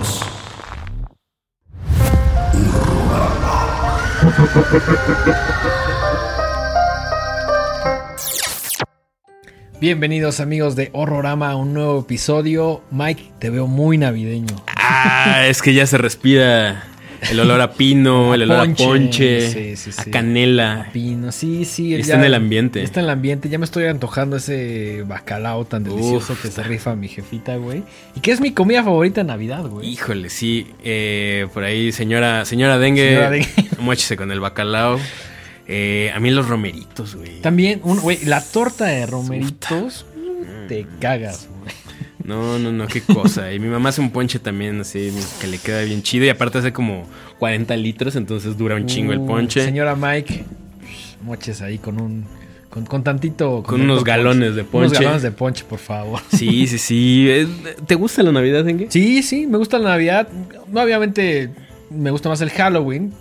Bienvenidos. Bienvenidos amigos de Horrorama a un nuevo episodio. Mike, te veo muy navideño. Ah, es que ya se respira el olor a pino, el olor a ponche, Sí, sí, sí. a canela. Pino, sí, sí. Está en el ambiente. Está en el ambiente. Ya me estoy antojando ese bacalao tan delicioso Uf. que se rifa mi jefita, güey. Y que es mi comida favorita en Navidad, güey. Híjole, sí. eh, por ahí, señora, señora Dengue, Señora Dengue. muéchese con el bacalao. Eh, a mí los romeritos, güey. También, güey, la torta de romeritos, te cagas, güey. No, no, no, qué cosa. Y mi mamá hace un ponche también, así, que le queda bien chido. Y aparte hace como 40 litros, entonces dura un chingo el Uh, ponche. Señora Mike, moches ahí con un. Con, con tantito. Con unos galones de Unos ponche. galones de ponche, por favor. Sí, sí, sí. Eh, ¿Te gusta la Navidad, Dengue? Sí, sí, me gusta la Navidad. Obviamente me gusta más el Halloween,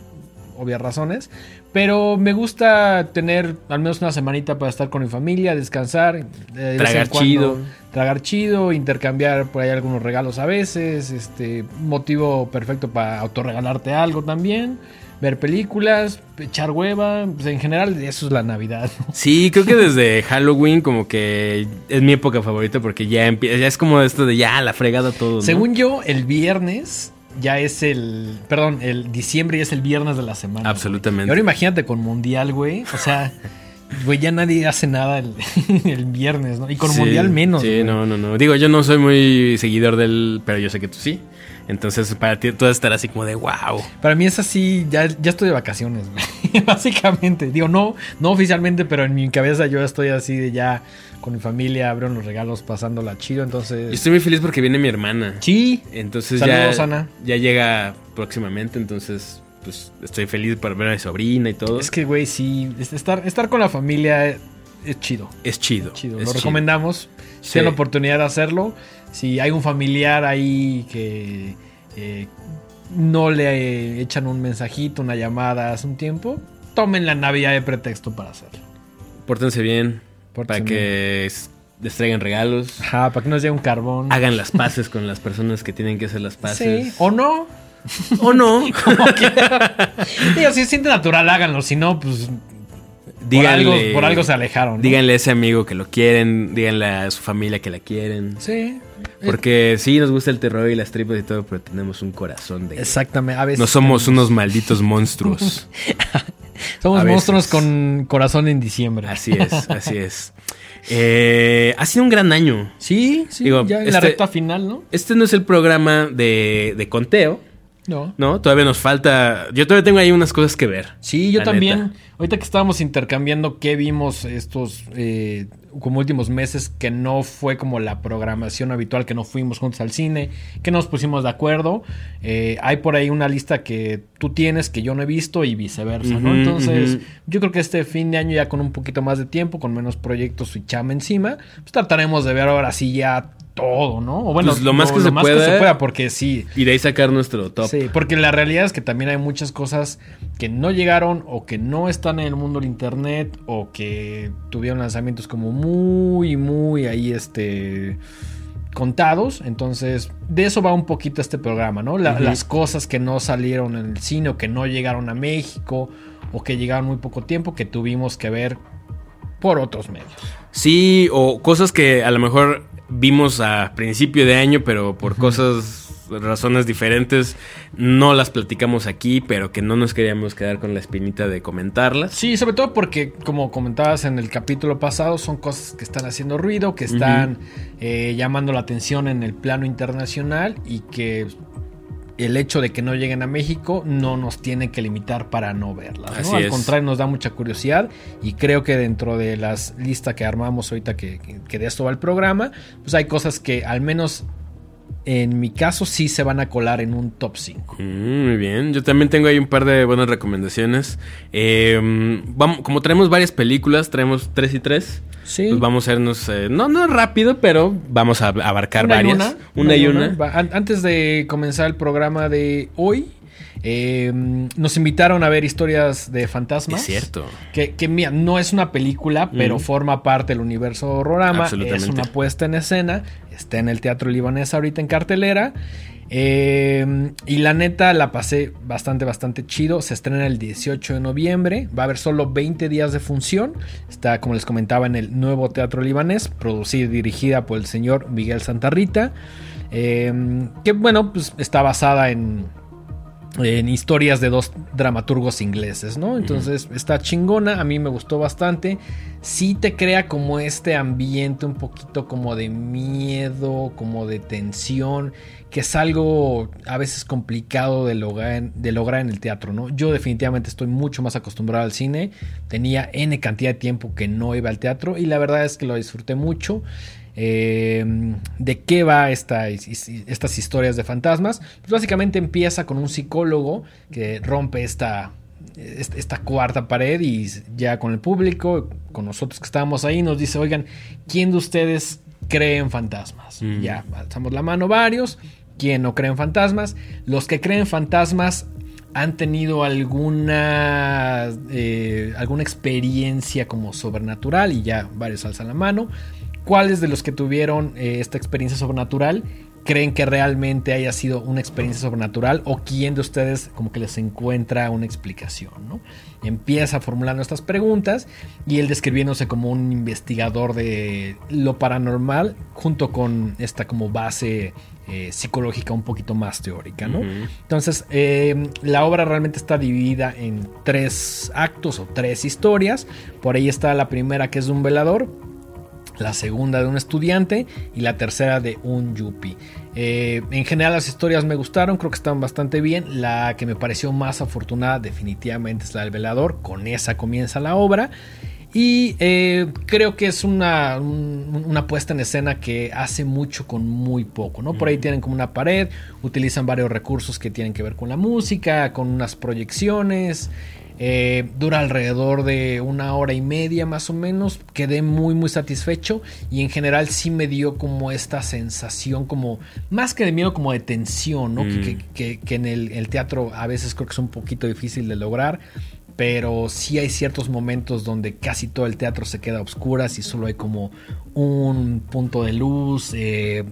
obvias razones. Pero me gusta tener al menos una semanita para estar con mi familia, descansar. eh, de Tragar chido. Tragar chido, intercambiar por ahí algunos regalos a veces. Este, motivo perfecto para autorregalarte algo también. Ver películas, echar hueva. Pues en general, eso es la Navidad. ¿no? Sí, creo que desde Halloween como que es mi época favorita porque ya empieza, ya es como esto de ya la fregada todo. ¿no? Según yo, el viernes ya es el. Perdón, el diciembre ya es el viernes de la semana. Absolutamente. ahora imagínate con Mundial, güey. O sea, güey, ya nadie hace nada el, el viernes, ¿no? Y con Sí, Mundial menos. Sí, güey. no, no, no. Digo, yo no soy muy seguidor del, pero yo sé que tú sí. Entonces, para ti tú vas a estar así como de wow. Para mí es así, ya, ya estoy de vacaciones, güey. Básicamente. Digo, no, no oficialmente, pero en mi cabeza yo estoy así de ya con mi familia, abrieron los regalos, pasándola chido. Yo Entonces. estoy muy feliz porque viene mi hermana. Sí. Entonces Saludos, ya, Ana. ya llega próximamente, entonces pues estoy feliz por ver a mi sobrina y todo. Es que, güey, sí. es- Estar, estar con la familia es, es chido. es chido. Es lo recomendamos. Si Sí. tienen la oportunidad de hacerlo. Si hay un familiar ahí que eh, no le echan un mensajito, una llamada hace un tiempo, tomen la Navidad de pretexto para hacerlo. Pórtense bien Pórtense para que s- les traigan regalos. Ajá, para que nos llegue un carbón. Hagan las paces con las personas que tienen que hacer las paces. Sí, o no. O no. Digo, si se siente natural, háganlo. Si no, pues por algo, Díganle, por algo se alejaron. ¿no? díganle a ese amigo que lo quieren, díganle a su familia que la quieren. Sí. Porque sí nos gusta el terror y las tripas y todo, pero tenemos un corazón de... Exactamente. A veces No somos tenemos- unos malditos monstruos. Somos monstruos con corazón en diciembre. Así es, así es. Eh, ha sido un gran año. Sí, sí, Digo, ya en la este- recta final, ¿no? Este no es el programa de, de conteo, No. ¿no? Todavía nos falta... Yo todavía tengo ahí unas cosas que ver. Sí, yo también. neta. Ahorita que estábamos intercambiando qué vimos estos eh, como últimos meses que no fue como la programación habitual, que no fuimos juntos al cine, que nos pusimos de acuerdo. Eh, hay por ahí una lista que tú tienes que yo no he visto y viceversa, ¿no? Entonces, yo creo que este fin de año ya con un poquito más de tiempo, con menos proyectos y chama encima, pues trataremos de ver ahora sí ya todo, ¿no? O bueno, Pues lo más que se pueda. pueda, porque sí. Y de ahí sacar nuestro top. Sí, porque la realidad es que también hay muchas cosas que no llegaron o que no están en el mundo del internet o que tuvieron lanzamientos como muy, muy ahí este contados. Entonces, de eso va un poquito este programa, ¿no? La-. Las cosas que no salieron en el cine o que no llegaron a México o que llegaron muy poco tiempo que tuvimos que ver por otros medios. Sí, o cosas que a lo mejor vimos a principio de año, pero por cosas, razones diferentes, no las platicamos aquí, pero que no nos queríamos quedar con la espinita de comentarlas. Sí, sobre todo porque, como comentabas en el capítulo pasado, son cosas que están haciendo ruido, que están eh, llamando la atención en el plano internacional y que el hecho de que no lleguen a México no nos tiene que limitar para no verlas. Al es. contrario, nos da mucha curiosidad y creo que dentro de las listas que armamos ahorita, que- que de esto va el programa, pues hay cosas que al menos en mi caso sí se van a colar en un top 5. Mm, muy bien, yo también tengo ahí un par de buenas recomendaciones. Eh, vamos, como traemos varias películas, traemos tres y tres. Sí. Pues vamos a irnos, eh, no, no rápido, pero vamos a abarcar Una y varias. una, Una y una. Antes de comenzar el programa de hoy, Eh, nos invitaron a ver historias de fantasmas. Es cierto. Que, que mira, no es una película, pero Mm. forma parte del universo Horrorama. Es una puesta en escena. Está en el Teatro Libanés ahorita en cartelera. Eh, y la neta la pasé bastante, bastante chido. Se estrena el 18 de noviembre. Va a haber solo 20 días de función. Está, como les comentaba, en el nuevo Teatro Libanés. Producida y dirigida por el señor Miguel Santarrita. Eh, que bueno, pues está basada en, en historias de dos dramaturgos ingleses, ¿no? Entonces está chingona, a mí me gustó bastante. Sí te crea como este ambiente un poquito como de miedo, como de tensión, que es algo a veces complicado de lograr, en- de lograr en el teatro, ¿no? Yo definitivamente estoy mucho más acostumbrado al cine, tenía N cantidad de tiempo que no iba al teatro y la verdad es que lo disfruté mucho. Eh, ¿De qué va esta, estas historias de fantasmas? Pues básicamente empieza con un psicólogo que rompe esta, est- esta cuarta pared y ya con el público, con nosotros que estábamos ahí, nos dice, oigan, ¿quién de ustedes cree en fantasmas? Mm. Ya, alzamos la mano varios. ¿Quién no cree en fantasmas? Los que creen fantasmas han tenido alguna, eh, alguna experiencia como sobrenatural y ya varios alzan la mano. ¿Cuáles de los que tuvieron eh, esta experiencia sobrenatural creen que realmente haya sido una experiencia sobrenatural o quién de ustedes como que les encuentra una explicación, ¿no? Empieza formulando estas preguntas y él describiéndose como un investigador de lo paranormal junto con esta como base eh, psicológica un poquito más teórica, ¿no? Entonces, eh, la obra realmente está dividida en tres actos o tres historias. Por ahí está la primera que es de un velador, la segunda de un estudiante y la tercera de un yuppie. Eh, en general las historias me gustaron, creo que están bastante bien. La que me pareció más afortunada definitivamente es la del velador, con esa comienza la obra. Y eh, creo que es una, un- una puesta en escena que hace mucho con muy poco, ¿no? Por ahí tienen como una pared, utilizan varios recursos que tienen que ver con la música, con unas proyecciones. Eh, dura alrededor de una hora y media más o menos. Quedé muy muy satisfecho y en general sí me dio como esta sensación como más que de miedo como de tensión, ¿no? Mm. Que, que- que- que en el, el teatro a veces creo que es un poquito difícil de lograr. Pero sí hay ciertos momentos donde casi todo el teatro se queda a oscuras y solo hay como un punto de luz. eh,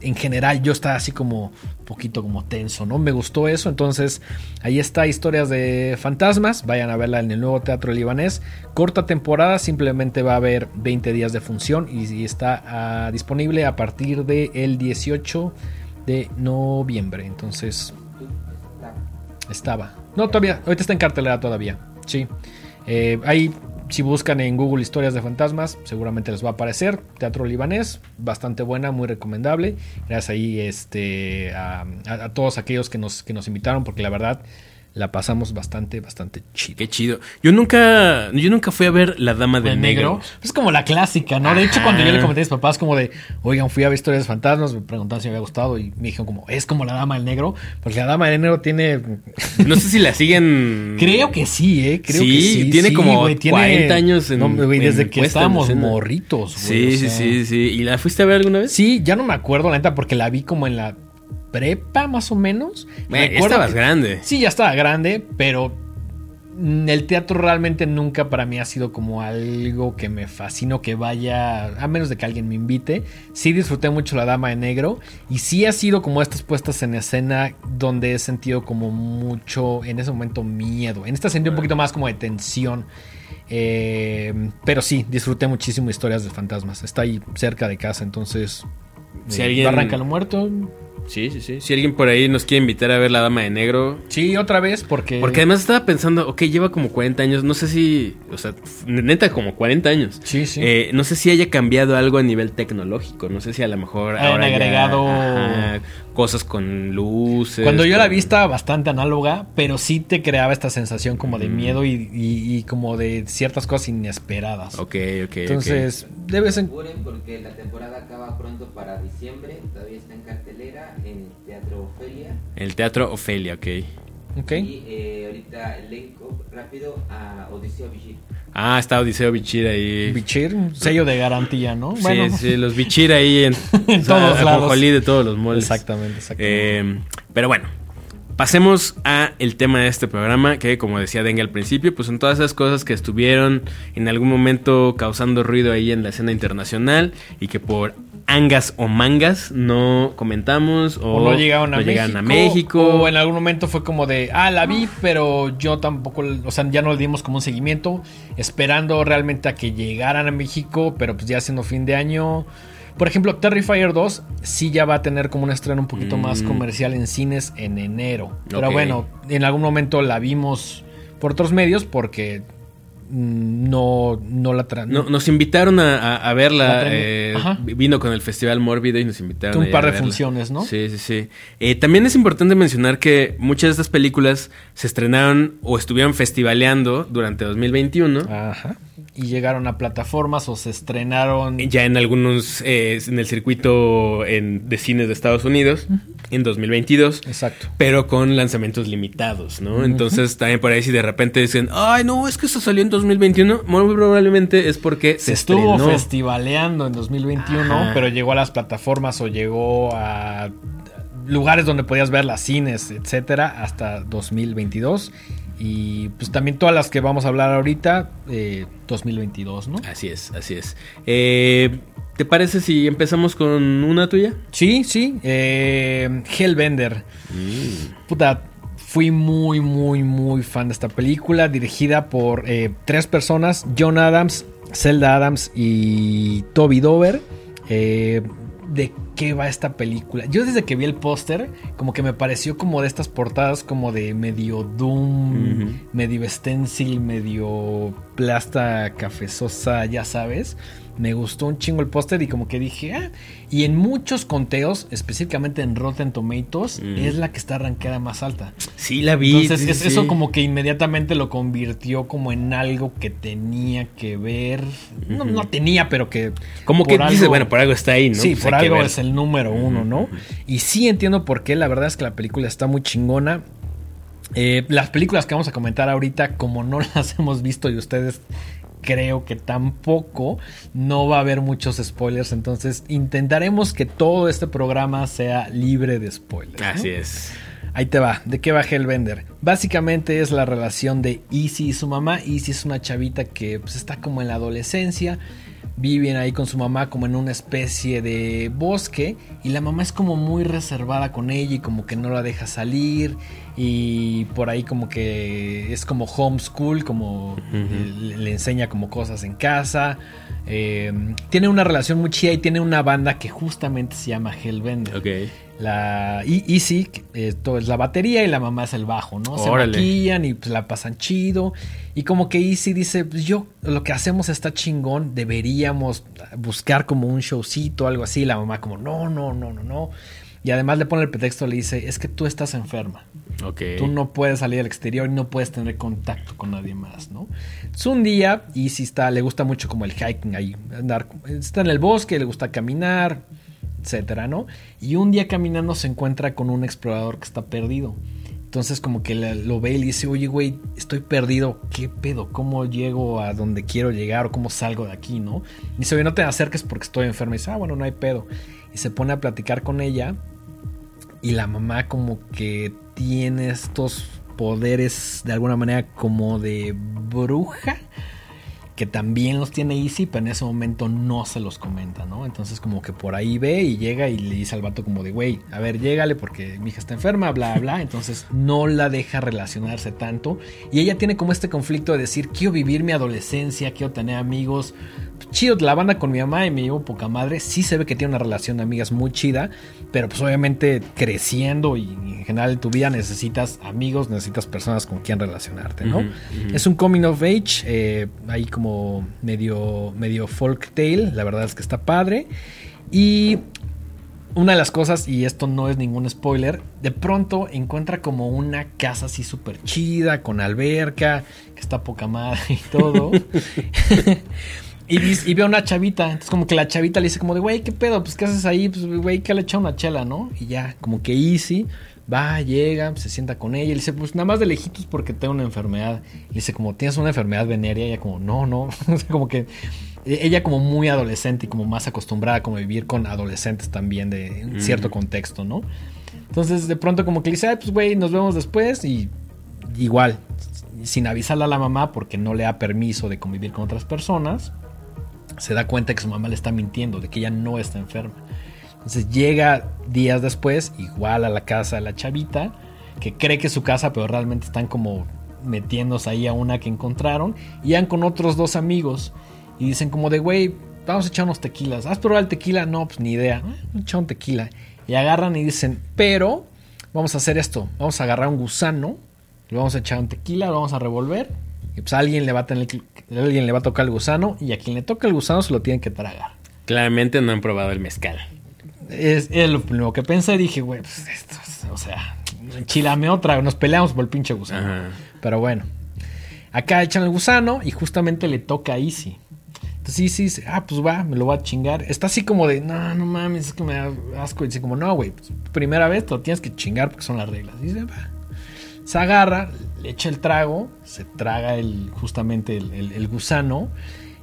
en general yo estaba así como un poquito como tenso, ¿no? Me gustó eso, entonces ahí está Historias de Fantasmas, vayan a verla en el nuevo Teatro Libanés, corta temporada, simplemente va a haber 20 días de función y, está ah, disponible a partir del 18 de noviembre, entonces estaba. No, todavía, ahorita está en cartelera todavía, sí. Eh, si buscan en Google historias de fantasmas, seguramente les va a aparecer. Teatro libanés, bastante buena, muy recomendable. Gracias ahí este, a, a- todos aquellos que nos, que nos invitaron, porque la verdad la pasamos bastante, bastante chido. Qué chido. Yo nunca, yo nunca fui a ver La Dama del El negro. Negro. Es como la clásica, ¿no? De hecho, cuando yo le comenté a mis papás, como de, oigan, fui a ver historias de fantasmas, me preguntaban si me había gustado y me dijeron, como, es como la dama del negro, porque la dama del negro tiene. No sé si la siguen. Creo que sí, ¿eh? Creo Sí, que sí. tiene sí, como güey, 40 años en- No, en desde que estábamos morritos, güey. Sí, o sí, sí, sí. ¿Y la fuiste a ver alguna vez? Sí, ya no me acuerdo, la neta, porque la vi como en la prepa, más o menos. Bueno, ya Recuerdo estabas que- grande. Sí, ya estaba grande, pero mm, el teatro realmente nunca para mí ha sido como algo que me fascino que vaya, a menos de que alguien me invite. Sí disfruté mucho La Dama de Negro y sí ha sido como estas puestas en escena donde he sentido como mucho, en ese momento, miedo. En esta sentí un poquito más como de tensión. Eh, pero sí, disfruté muchísimo historias de fantasmas. Está ahí cerca de casa, entonces... Si eh, alguien- Barranca lo muerto. Sí, sí, sí. Si alguien por ahí nos quiere invitar a ver La Dama de Negro. Sí, otra vez, porque... Porque además estaba pensando, ok, lleva como 40 años, no sé si, o sea, neta como 40 años. Sí, sí. Eh, no sé si haya cambiado algo a nivel tecnológico, no sé si a lo mejor ahora ya- agregado- ajá, cosas con luces. Cuando yo la vi estaba bastante análoga, pero sí te creaba esta sensación como de Mm. miedo y, y- y como de ciertas cosas inesperadas. Ok, ok, Entonces, de vez en Apuren porque la temporada acaba pronto para diciembre. Todavía está en cartelera en el Teatro Ofelia. ok. El teatro Ofelia, ok. Ok. Y eh, ahorita elenco rápido a Odiseo Vigil. Ah, está Odiseo Bichir ahí. Bichir, un sello de garantía, ¿no? Sí, sí, los Bichir ahí en, En todos lados. de todos los moldes. Exactamente, exactamente. Eh, pero bueno, pasemos a el tema de este programa, que como decía Dengue al principio, pues son todas esas cosas que estuvieron en algún momento causando ruido ahí en la escena internacional y que por angas o mangas no comentamos o, O no llegaron, a, no México, a México. O en algún momento fue como de, ah, la vi, pero yo tampoco, o sea, ya no le dimos como un seguimiento, esperando realmente a que llegaran a México, pero pues ya siendo fin de año. Por ejemplo, Terrifier 2 sí ya va a tener como un estreno un poquito más Mm. comercial en cines en enero. Pero bueno, en algún momento la vimos por otros medios porque no, no la tra- No, nos invitaron a, a- a verla. Eh, vino con el Festival Mórbido y nos invitaron un par a de verla. funciones, ¿no? Sí, sí, sí. Eh, también es importante mencionar que muchas de estas películas se estrenaron o estuvieron festivaleando durante 2021. Ajá. Y llegaron a plataformas o se estrenaron. Ya en algunos, eh, en el circuito en- de cines de Estados Unidos, en 2022. Exacto. Pero con lanzamientos limitados, ¿no? Entonces también por ahí si de repente dicen, ay, no, es que esto salió en 2021, muy probablemente es porque Se se, estuvo estrenó. festivaleando en 2021, Ajá. pero llegó a las plataformas o llegó a lugares donde podías ver las cines, etcétera, hasta 2022. Y pues también todas las que vamos a hablar ahorita, eh, 2022, ¿no? Así es, así es. Eh, ¿Te parece si empezamos con una tuya? Sí, sí. eh, Hellbender. Puta, fui muy, muy, muy fan de esta película, dirigida por eh, tres personas, John Adams, Zelda Adams y Toby Dover. ¿De qué va esta película? Yo desde que vi el póster, como que me pareció como de estas portadas como de medio Doom, medio stencil, medio plasta cafezosa, ya sabes. Me gustó un chingo el póster y como que dije, ah, y en muchos conteos, específicamente en Rotten Tomatoes, Mm. es la que está arrancada más alta. Sí, la vi. Entonces, sí, es- sí. eso como que inmediatamente lo convirtió como en algo que tenía que ver. No, no tenía, pero que. Como que dice, bueno, por algo está ahí, ¿no? Sí, Pues por algo es el número uno, ¿no? Y sí entiendo por qué. La verdad es que la película está muy chingona. Eh, las películas que vamos a comentar ahorita, como no las hemos visto y ustedes creo que tampoco, no va a haber muchos spoilers. Entonces intentaremos que todo este programa sea libre de spoilers. ¿no? Así es. Ahí te va, ¿de qué va Hellbender? Básicamente es la relación de Easy y su mamá. Easy es una chavita que pues, está como en la adolescencia. Viven ahí con su mamá como en una especie de bosque. Y la mamá es como muy reservada con ella y como que no la deja salir. Y por ahí como que es como homeschool, como le, le enseña como cosas en casa. Eh, tiene una relación muy chida y tiene una banda que justamente se llama Hellbender. La Easy, que, esto es la batería y la mamá es el bajo, ¿no? Se Órale. maquillan y pues la pasan chido. Y como que Easy dice, pues yo, lo que hacemos está chingón, deberíamos buscar como un showcito, algo así. La mamá como, no, no, no, no, no. Y además le pone el pretexto, le dice, es que tú estás enferma. Ok. Tú no puedes salir al exterior y no puedes tener contacto con nadie más, ¿no? Es un día y si está, le gusta mucho como el hiking ahí, andar, está en el bosque, le gusta caminar, etcétera, ¿no? Y un día caminando se encuentra con un explorador que está perdido. Entonces como que lo ve y le dice, oye, güey, estoy perdido, ¿qué pedo? ¿Cómo llego a donde quiero llegar o cómo salgo de aquí, no? Y dice, oye, no te acerques porque estoy enferma. Y dice, ah, bueno, no hay pedo. Y se pone a platicar con ella y la mamá como que tiene estos poderes de alguna manera como de bruja que también los tiene Easy, pero en ese momento no se los comenta, ¿no? Entonces como que por ahí ve y llega y le dice al vato como de, güey, a ver, llégale porque mi hija está enferma, bla, bla. Entonces no la deja relacionarse tanto. Y ella tiene como este conflicto de decir, quiero vivir mi adolescencia, quiero tener amigos. Chido, la banda con mi mamá y me llevo poca madre. Sí se ve que tiene una relación de amigas muy chida, pero pues obviamente creciendo y general en tu vida necesitas amigos, necesitas personas con quien relacionarte, ¿no? Es un coming of age, eh, ahí como medio, medio folk tale, la verdad es que está padre. Y una de las cosas, y esto no es ningún spoiler, de pronto encuentra como una casa así súper chida, con alberca, que está poca madre y todo. y ve a una chavita, entonces como que la chavita le dice como de, güey, ¿qué pedo? Pues ¿qué haces ahí? Pues güey, que le echa una chela, ¿no? Y ya, como que easy. Va, llega, se sienta con ella y le dice, pues nada más de lejitos porque tengo una enfermedad. Y le dice, como, ¿tienes una enfermedad venérea? Y ella como, no, no. Como que e- ella como muy adolescente y como más acostumbrada como a vivir con adolescentes también de un cierto contexto, ¿no? Entonces de pronto como que le dice, "Ay, pues güey, nos vemos después y igual, sin avisarle a la mamá porque no le da permiso de convivir con otras personas, se da cuenta que su mamá le está mintiendo, de que ella no está enferma. Entonces llega días después, igual a la casa de la chavita, que cree que es su casa, pero realmente están como metiéndose ahí a una que encontraron, y van con otros dos amigos y dicen como de, güey, vamos a echar unos tequilas. ¿Has probado el tequila? No, pues ni idea. "Ah, Echar un tequila. Y agarran y dicen, pero vamos a hacer esto. Vamos a agarrar un gusano, le vamos a echar un tequila, lo vamos a revolver. Y pues alguien le va a, alguien le va a tocar el gusano y a quien le toca el gusano se lo tienen que tragar. Claramente no han probado el mezcal. Es, es lo primero que pensé. Dije, güey, pues esto, es- o sea, enchilame otra. Nos peleamos por el pinche gusano. Ajá. Pero bueno. Acá echan el gusano y justamente le toca a Easy. Entonces Easy dice, ah, pues va, me lo voy a chingar. Está así como de, no, no mames, es que me da asco. Y dice como, no, güey, pues, primera vez te lo tienes que chingar porque son las reglas. Y dice, va. Se agarra, le echa el trago, se traga el, justamente el, el- el gusano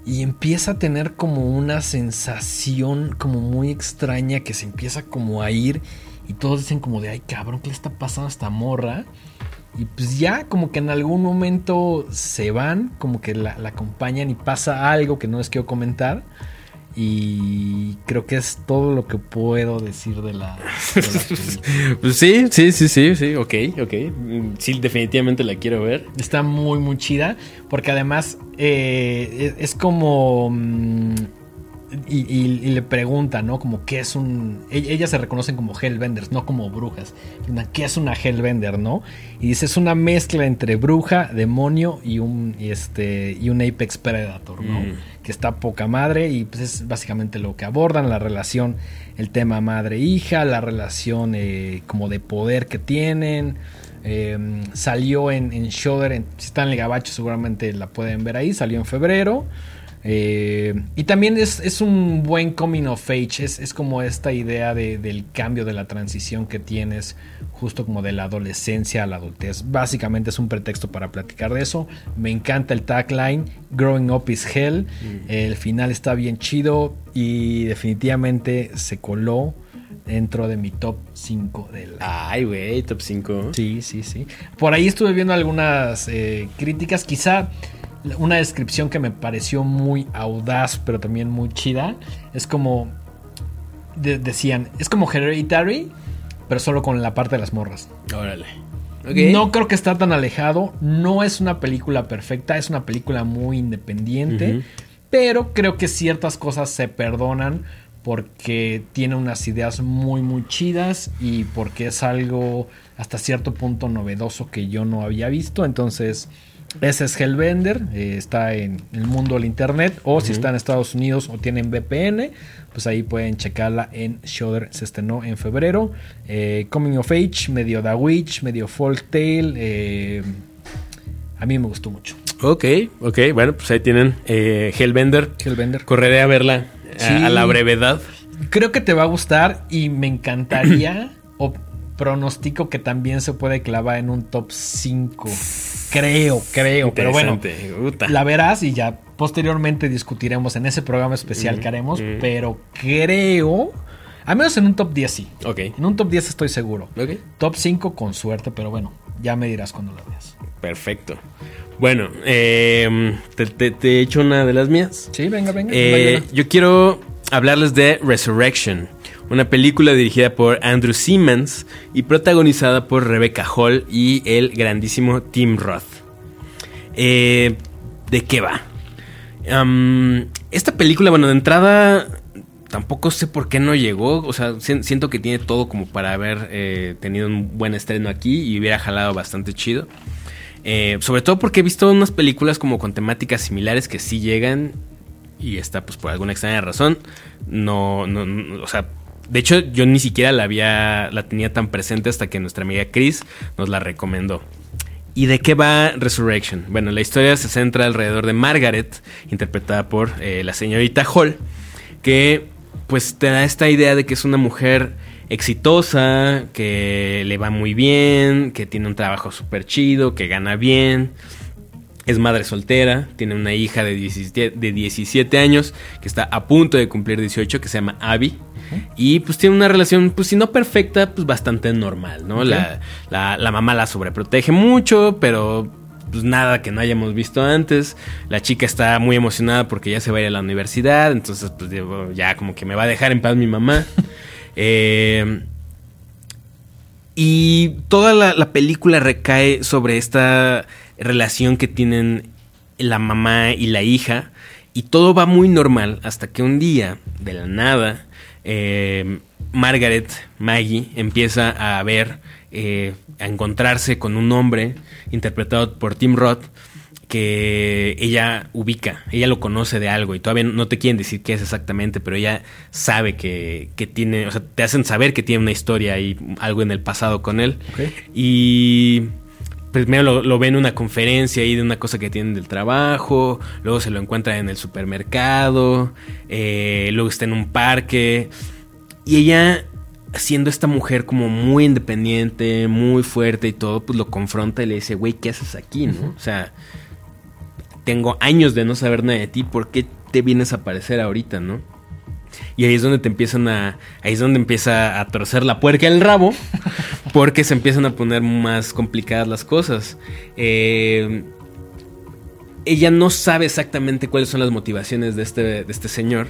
y empieza a tener como una sensación como muy extraña que se empieza como a ir y todos dicen como de, ay cabrón, ¿qué le está pasando a esta morra? Y pues ya como que en algún momento se van, como que la, la acompañan y pasa algo que no les quiero comentar. Y creo que es todo lo que puedo decir de la, de la película. Pues sí, sí, sí, sí, sí, ok, ok. Sí, definitivamente la quiero ver. Está muy, muy chida. Porque además eh, es, es como. mm, y, y- y le pregunta, ¿no? Como qué es un. e- Ellas se reconocen como Hellbenders, no como brujas. ¿Qué es una Hellbender, no? Y dice, es una mezcla entre bruja, demonio y un, y este, y un Apex Predator, ¿no? Mm. Que está poca madre y pues es básicamente lo que abordan, la relación, el tema madre-hija, la relación eh, como de poder que tienen. Eh, salió en, en Shudder, en- si están en el Gabacho seguramente la pueden ver ahí, salió en febrero. Eh, y también es, es un buen coming of age, es, es como esta idea de- del cambio, de la transición que tienes, justo como de la adolescencia a la adultez. Básicamente es un pretexto para platicar de eso. Me encanta el tagline, Growing Up is Hell. El final está bien chido y definitivamente se coló dentro de mi top 5 del Ay, güey, top 5. Sí, sí, sí. Por ahí estuve viendo algunas eh, críticas. Quizá una descripción que me pareció muy audaz, pero también muy chida. Es como. de- decían, es como Hereditary, pero solo con la parte de las morras. Órale. No creo que está tan alejado. No es una película perfecta, es una película muy independiente. Pero creo que ciertas cosas se perdonan porque tiene unas ideas muy muy chidas y porque es algo hasta cierto punto novedoso que yo no había visto. Entonces, ese es Hellbender, eh, está en el mundo del internet o si está en Estados Unidos o tienen VPN, pues ahí pueden checarla en Shudder, se estrenó en febrero. Eh, Coming of Age, medio The Witch, medio Folk Tale. eh, a mí me gustó mucho. Ok, ok. Bueno, pues ahí tienen eh, Hellbender. Hellbender. Correré a verla a- Sí. a, la brevedad. Creo que te va a gustar y me encantaría o pronostico que también se puede clavar en un top 5. Creo, creo, pero bueno, la verás y ya posteriormente discutiremos en ese programa especial que haremos, pero creo, al menos en un top 10 sí. Ok. En un top 10 estoy seguro. Ok. Top 5 con suerte, pero bueno, ya me dirás cuando lo veas. Perfecto. Bueno, eh, te, te- te echo una de las mías. Sí, venga, venga. Eh, venga, yo quiero hablarles de Resurrection, una película dirigida por Andrew Simmons y protagonizada por Rebecca Hall y el grandísimo Tim Roth. Eh, ¿De qué va? Esta película, bueno, de entrada tampoco sé por qué no llegó. O sea, si- siento que tiene todo como para haber eh, tenido un buen estreno aquí y hubiera jalado bastante chido. Eh, sobre todo porque he visto unas películas como con temáticas similares que sí llegan y esta pues por alguna extraña razón no, no, o sea, de hecho yo ni siquiera la había, la tenía tan presente hasta que nuestra amiga Chris nos la recomendó. ¿Y de qué va Resurrection? Bueno, la historia se centra alrededor de Margaret, interpretada por eh, la señorita Hall, que pues te da esta idea de que es una mujer exitosa, que le va muy bien, que tiene un trabajo súper chido, que gana bien, es madre soltera, tiene una hija de 17, de 17 años que está a punto de cumplir 18, que se llama Abby. Y pues tiene una relación, pues si no perfecta, pues bastante normal, ¿no? La, la, la mamá la sobreprotege mucho, pero pues nada que no hayamos visto antes. La chica está muy emocionada porque ya se va a ir a la universidad, entonces pues ya como que me va a dejar en paz mi mamá. Eh, y toda la, la película recae sobre esta relación que tienen la mamá y la hija. Y todo va muy normal hasta que un día, de la nada, eh, Margaret, Maggie, empieza a ver, eh, a encontrarse con un hombre interpretado por Tim Roth que ella ubica, ella lo conoce de algo y todavía no te quieren decir qué es exactamente, pero ella sabe que, que tiene, o sea, te hacen saber que tiene una historia y algo en el pasado con él. Y primero lo, lo ve en una conferencia ahí de una cosa que tienen del trabajo, luego se lo encuentra en el supermercado, eh, luego está en un parque. Y ella, siendo esta mujer como muy independiente, muy fuerte y todo, pues lo confronta y le dice, güey, ¿qué haces aquí, no? O sea, tengo años de no saber nada de ti, ¿por qué te vienes a aparecer ahorita, no? Y ahí es donde te empiezan a. Ahí es donde empieza a torcer la puerca el rabo. Porque se empiezan a poner más complicadas las cosas. Eh, ella no sabe exactamente cuáles son las motivaciones de este, de este señor.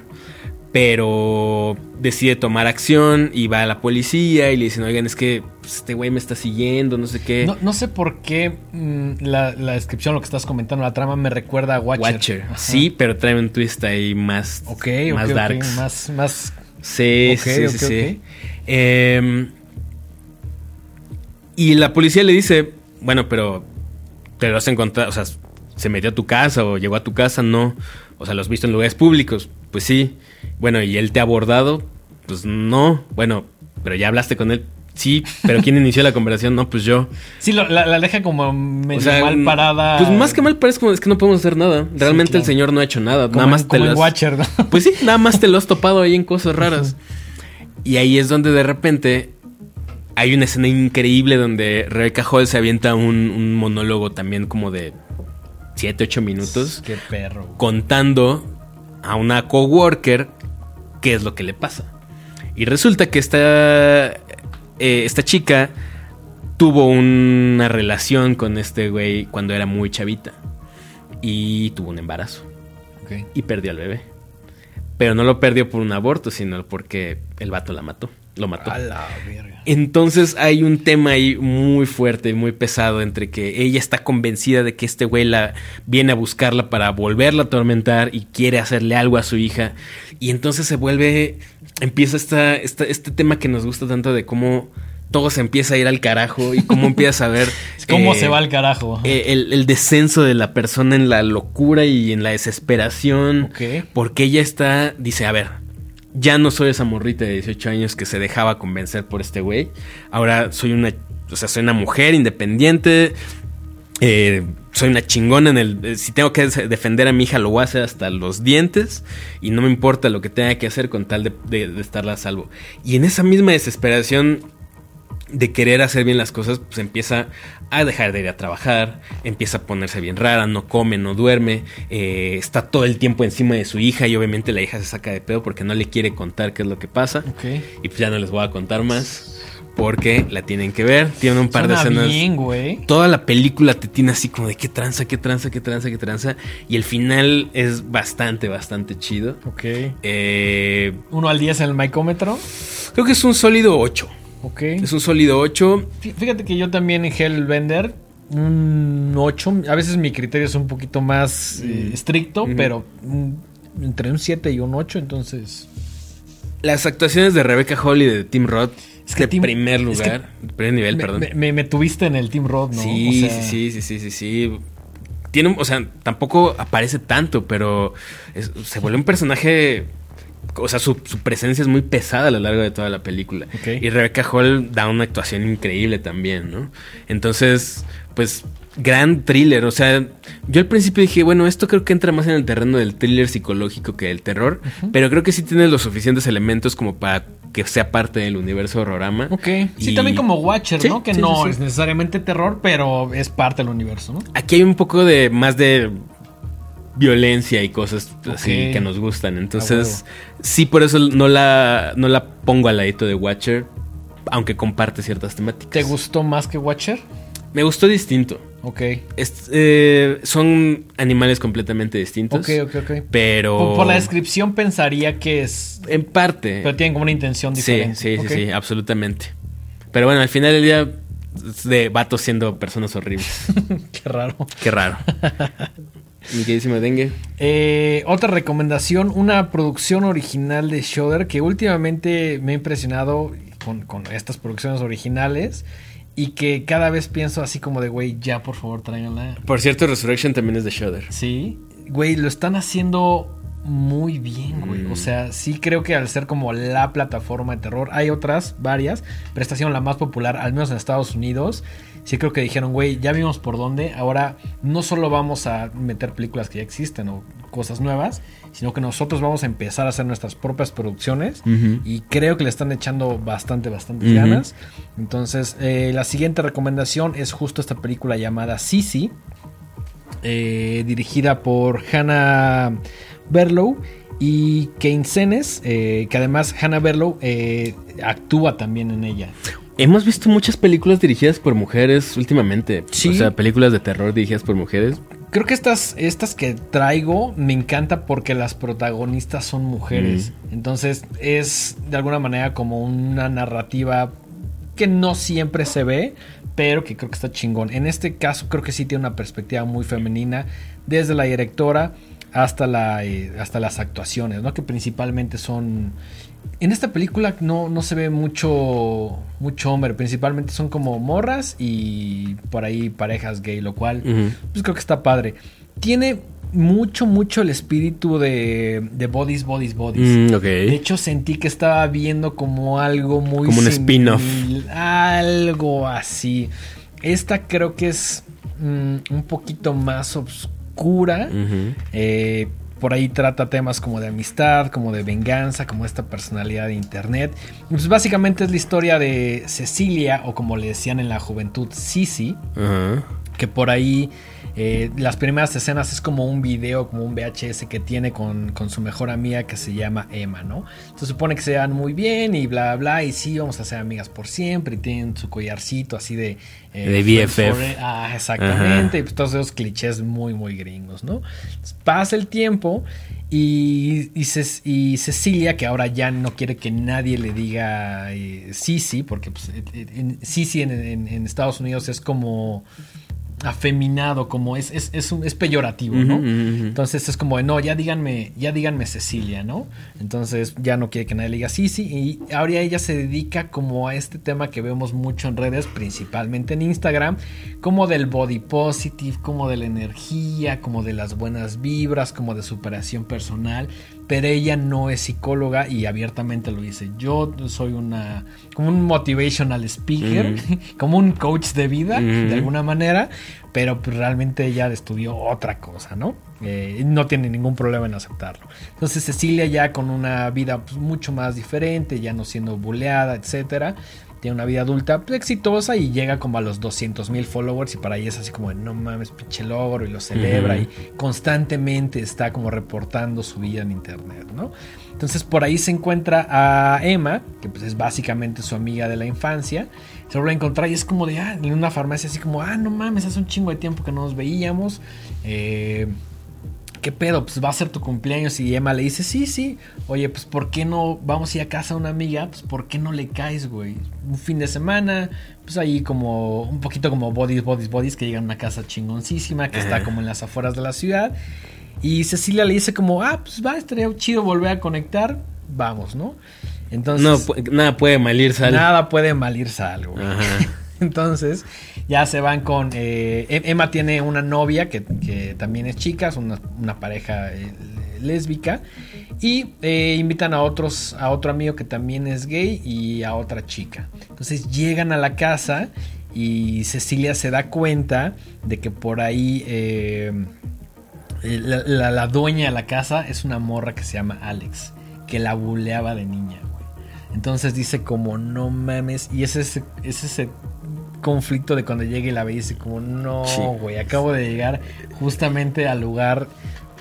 Pero decide tomar acción y va a la policía y le dicen, oigan, es que pues, este güey me está siguiendo, no sé qué. No, no sé por qué mm, la, la descripción, lo que estás comentando, la trama me recuerda a Watcher. Watcher. Ajá. Sí, pero trae un twist ahí más, Ok, más. Más, más. Sí, sí, sí, sí, sí. Y la policía le dice, bueno, pero te lo has encontrado, o sea, se metió a tu casa o llegó a tu casa, no. O sea, lo has visto en lugares públicos, pues sí. Bueno, ¿y él te ha abordado? Pues no. Bueno, pero ya hablaste con él. Sí, pero ¿quién inició la conversación? No, pues yo. Sí, lo- la, la deja como medio O sea, mal parada. Pues más que mal parece como es que no podemos hacer nada. Realmente claro. el señor no ha hecho nada. Como nada en- más te como lo has- Watcher, ¿no? Pues sí, nada más te lo has topado ahí en cosas raras. Y ahí es donde de repente hay una escena increíble donde Rebecca Hall se avienta un, un monólogo también como de 7, 8 minutos Qué perro. contando a una coworker qué es lo que le pasa. Y resulta que esta, eh, esta chica tuvo una relación con este güey cuando era muy chavita. Y tuvo un embarazo. Ok. Y perdió al bebé. Pero no lo perdió por un aborto, sino porque el vato la mató. Lo mató. A la verga. Entonces hay un tema ahí muy fuerte, muy pesado entre que ella está convencida de que este güey la viene a buscarla para volverla a atormentar y quiere hacerle algo a su hija. Y entonces se vuelve, empieza esta, esta- este tema que nos gusta tanto de cómo todo se empieza a ir al carajo y cómo empiezas a ver ¿Cómo eh, se va al carajo? eh, el, el descenso de la persona en la locura y en la desesperación. Ok. Porque ella está, dice, a ver, ya no soy esa morrita de 18 años que se dejaba convencer por este güey. Ahora soy una, o sea, soy una mujer independiente. eh, soy una chingona en el... eh, Si tengo que defender a mi hija, lo voy a hacer hasta los dientes. Y no me importa lo que tenga que hacer con tal de, de, de estarla a salvo. Y en esa misma desesperación de querer hacer bien las cosas, pues empieza a dejar de ir a trabajar, empieza a ponerse bien rara, no come, no duerme, eh, está todo el tiempo encima de su hija y obviamente la hija se saca de pedo porque no le quiere contar qué es lo que pasa. Ok. Y pues ya no les voy a contar más porque la tienen que ver, tiene un par Suena de escenas. bien, güey. Toda la película te tiene así como de qué tranza, qué tranza, qué tranza, qué tranza. Y el final es bastante, bastante chido. Ok. Eh, Uno al 10 en el micómetro. creo que es un sólido 8. Ok. Es un sólido 8. Fí- Fíjate que yo también en Hellbender, un 8. A veces mi criterio es un poquito más eh, estricto, pero entre un 7 y un 8, entonces. Las actuaciones de Rebecca Hall y de Tim Roth Es que de primer es que lugar, de primer nivel, me, perdón. me- me- me tuviste en el Team Rod, ¿no? sí, O sea, sí, sí, sí, sí, sí. Tiene, o sea, tampoco aparece tanto, pero es- se vuelve un personaje. O sea, su, su presencia es muy pesada a lo largo de toda la película. Y Rebecca Hall da una actuación increíble también, ¿no? Entonces, pues, gran thriller. O sea, yo al principio dije, bueno, esto creo que entra más en el terreno del thriller psicológico que del terror. Pero creo que sí tiene los suficientes elementos como para que sea parte del universo horrorama. Ok. Sí, Y- también como Watcher, Sí, ¿no? Que sí, no sí. es necesariamente terror, pero es parte del universo, ¿no? Aquí hay un poco de más de violencia y cosas así que nos gustan. Entonces, sí, por eso no la, no la pongo al ladito de Watcher, aunque comparte ciertas temáticas. ¿Te gustó más que Watcher? Me gustó distinto. Ok. Es- eh, son animales completamente distintos. Ok, ok, ok. Pero. Por, por la descripción pensaría que es... En parte. Pero tienen como una intención Sí, diferente. sí, sí, Ok. sí, absolutamente. Pero bueno, al final del día, de vatos siendo personas horribles. Qué raro. Qué raro. Mi queridísimo dengue. Eh, otra recomendación, una producción original de Shudder que últimamente me ha impresionado con, con estas producciones originales y que cada vez pienso así como de, güey, ya por favor tráiganla. Por cierto, Resurrection también es de Shudder. Sí. Güey, lo están haciendo muy bien, güey. Mm. O sea, sí creo que al ser como la plataforma de terror, hay otras, varias, pero esta ha sido la más popular, al menos en Estados Unidos. Sí creo que dijeron, güey, ya vimos por dónde. Ahora no solo vamos a meter películas que ya existen o cosas nuevas, sino que nosotros vamos a empezar a hacer nuestras propias producciones. Y creo que le están echando bastante, bastante Ujú. ganas. Entonces, eh, la siguiente recomendación es justo esta película llamada Sisi, eh, dirigida por Hannah Berlow y Kane Senes, eh, que además Hannah Berlow actúa también en ella. Hemos visto muchas películas dirigidas por mujeres últimamente. Sí. O sea, películas de terror dirigidas por mujeres. Creo que estas, estas que traigo me encanta porque las protagonistas son mujeres. Entonces es de alguna manera como una narrativa que no siempre se ve, pero que creo que está chingón. En este caso creo que sí tiene una perspectiva muy femenina, desde la directora hasta, la, eh, hasta las actuaciones, ¿no? Que principalmente son... En esta película no, no se ve mucho, mucho hombre, principalmente son como morras y por ahí parejas gay, lo cual pues creo que está padre. Tiene mucho, mucho el espíritu de, de Bodies, Bodies, Bodies. Mm. De hecho, sentí que estaba viendo como algo muy... Como un spin-off. Algo así. Esta creo que es mm, un poquito más oscura. Eh, por ahí trata temas como de amistad, como de venganza, como esta personalidad de internet. Y Pues básicamente es la historia de Cecilia, o como le decían en la juventud, Sisi Ajá. que por ahí eh, las primeras escenas es como un video, como un VHS que tiene con, con su mejor amiga que se llama Emma, ¿no? Se supone que se dan muy bien y bla, bla, y sí, vamos a ser amigas por siempre, y tienen su collarcito así de... eh, De BFF. Ah, exactamente, Ajá. y pues todos esos clichés muy, muy gringos, ¿no? Entonces, pasa el tiempo y, y, Cecilia, que ahora ya no quiere que nadie le diga eh, Sisi, porque pues, eh, eh, en- Sisi en, en- en Estados Unidos es como afeminado, como es, es, es, un- es peyorativo, ¿no? Entonces es como, no, ya díganme, ya díganme Cecilia, ¿no? Entonces ya no quiere que nadie le diga Sisi y ahora ella se dedica como a este tema que vemos mucho en redes, principalmente en Instagram, como del body positive, como de la energía, como de las buenas vibras, como de superación personal, pero ella no es psicóloga y abiertamente lo dice. Yo soy una como un motivational speaker, como un coach de vida, de alguna manera, pero pues, realmente ella estudió otra cosa, ¿no? Eh, no tiene ningún problema en aceptarlo. Entonces Cecilia ya con una vida pues, mucho más diferente, ya no siendo buleada, etcétera. Tiene una vida adulta pues, exitosa y llega como a los 200 mil followers y para ella es así como de, no mames, pinche logro y lo celebra y constantemente está como reportando su vida en internet, ¿no? Entonces por ahí se encuentra a Emma, que pues es básicamente su amiga de la infancia. Se vuelve a encontrar y es como de, ah, en una farmacia así como, ah, no mames, hace un chingo de tiempo que no nos veíamos. Eh, ¿Qué pedo? Pues va a ser tu cumpleaños y Emma le dice, sí, sí. Oye, pues ¿por qué no vamos a ir a casa de una amiga? Pues ¿por qué no le caes, güey? Un fin de semana, pues ahí como un poquito como bodies, bodies, bodies, que llegan a una casa chingoncísima que está como en las afueras de la ciudad. Y Cecilia le dice como, ah, pues va, estaría chido volver a conectar. Vamos, ¿no? Entonces, No, nada puede mal ir, sal. nada puede mal irse algo. güey. Entonces, ya se van con. eh, Em- Emma tiene una novia que, que también es chica, es una, una pareja eh, lésbica. Y eh, invitan a otros, a otro amigo que también es gay y a otra chica. Entonces llegan a la casa y Cecilia se da cuenta de que por ahí. la, la- la dueña de la casa es una morra que se llama Alex, que la buleaba de niña, güey. Entonces dice como, no mames, y es ese, es ese conflicto de cuando llega y la ve y dice como, no, güey, acabo de llegar justamente al lugar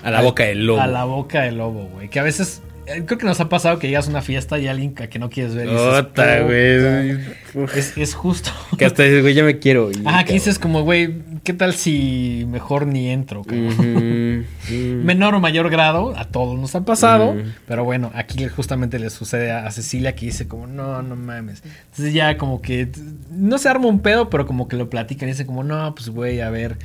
A la boca del lobo. A la boca del lobo, güey. Que a veces creo que nos ha pasado que llegas a una fiesta y alguien a que no quieres ver. Ota, güey. Es, es justo. Que hasta dices, güey, ya me quiero ir. Ajá, que dices como, güey, ¿qué tal si mejor ni entro? ujú. Menor o mayor grado, a todos nos ha pasado. Pero bueno, aquí justamente le sucede a Cecilia que dice como, no, no mames. Entonces ya como que no se arma un pedo, pero como que lo platican y dice como, no, pues güey, a ver,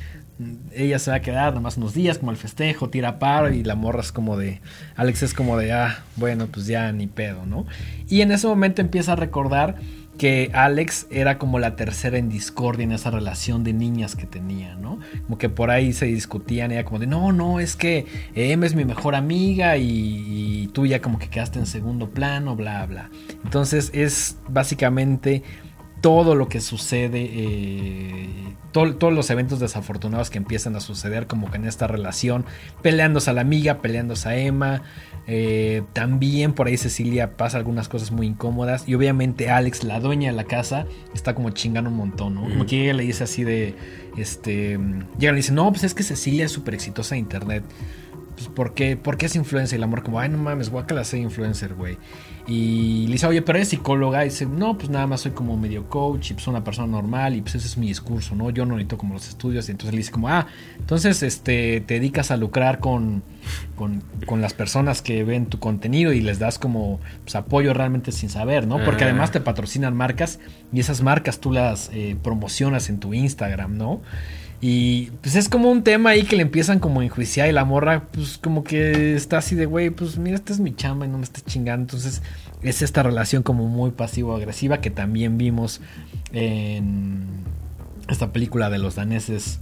ella se va a quedar nada más unos días como al festejo, tira paro y la morra es como de, Alex es como de, ah, bueno, pues ya ni pedo, ¿no? Y en ese momento empieza a recordar que Alex era como la tercera en discordia en esa relación de niñas que tenía, ¿no? Como que por ahí se discutían, ella como de, no, no, es que Emma es mi mejor amiga y, y tú ya como que quedaste en segundo plano, bla, bla. Entonces es básicamente todo lo que sucede, eh, to- todos los eventos desafortunados que empiezan a suceder como que en esta relación, peleándose a la amiga, peleándose a Emma, eh, también por ahí Cecilia pasa algunas cosas muy incómodas y obviamente Alex, la dueña de la casa, está como chingando un montón, ¿no? Como que ella le dice así de, este, llega y le dice, no, pues es que Cecilia es súper exitosa en internet. Pues, ¿por qué, ¿por qué es influencer? Y el amor como, ay, no mames, guácala ser influencer, güey. Y le dice, oye, pero eres psicóloga. Y dice, no, pues nada más soy como medio coach y pues una persona normal y pues ese es mi discurso, ¿no? Yo no necesito como los estudios. Y entonces le dice como, ah, entonces este, te dedicas a lucrar con, con, con las personas que ven tu contenido y les das como pues, apoyo realmente sin saber, ¿no? Porque Ah. además te patrocinan marcas y esas marcas tú las eh, promocionas en tu Instagram, ¿no? Y pues es como un tema ahí que le empiezan como a enjuiciar y la morra pues como que está así de, güey, pues mira, esta es mi chamba y no me estés chingando. Entonces es esta relación como muy pasivo-agresiva que también vimos en esta película de los daneses.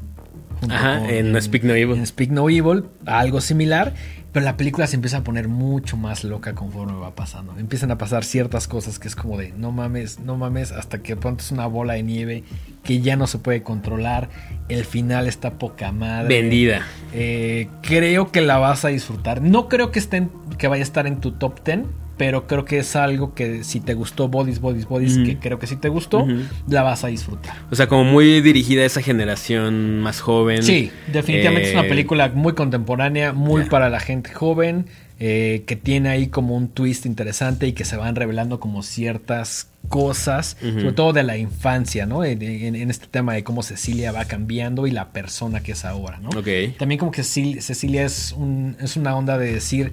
Junto Ajá, en Speak No Evil. En Speak No Evil, algo similar. Pero la película se empieza a poner mucho más loca conforme va pasando. Empiezan a pasar ciertas cosas que es como de no mames, no mames, hasta que de pronto es una bola de nieve que ya no se puede controlar. El final está poca madre. Vendida. Eh, creo que la vas a disfrutar. No creo que, esté en- que vaya a estar en tu top 10, pero creo que es algo que si te gustó Bodies, Bodies, Bodies, que creo que si te gustó, la vas a disfrutar. O sea, como muy dirigida a esa generación más joven. Sí, definitivamente es una Eh, película muy contemporánea, muy para la gente joven, eh, que tiene ahí como un twist interesante y que se van revelando como ciertas cosas, sobre todo de la infancia, ¿no? En, en- en este tema de cómo Cecilia va cambiando y la persona que es ahora, ¿no? También como que Cecil- Cecilia es, un, es una onda de decir,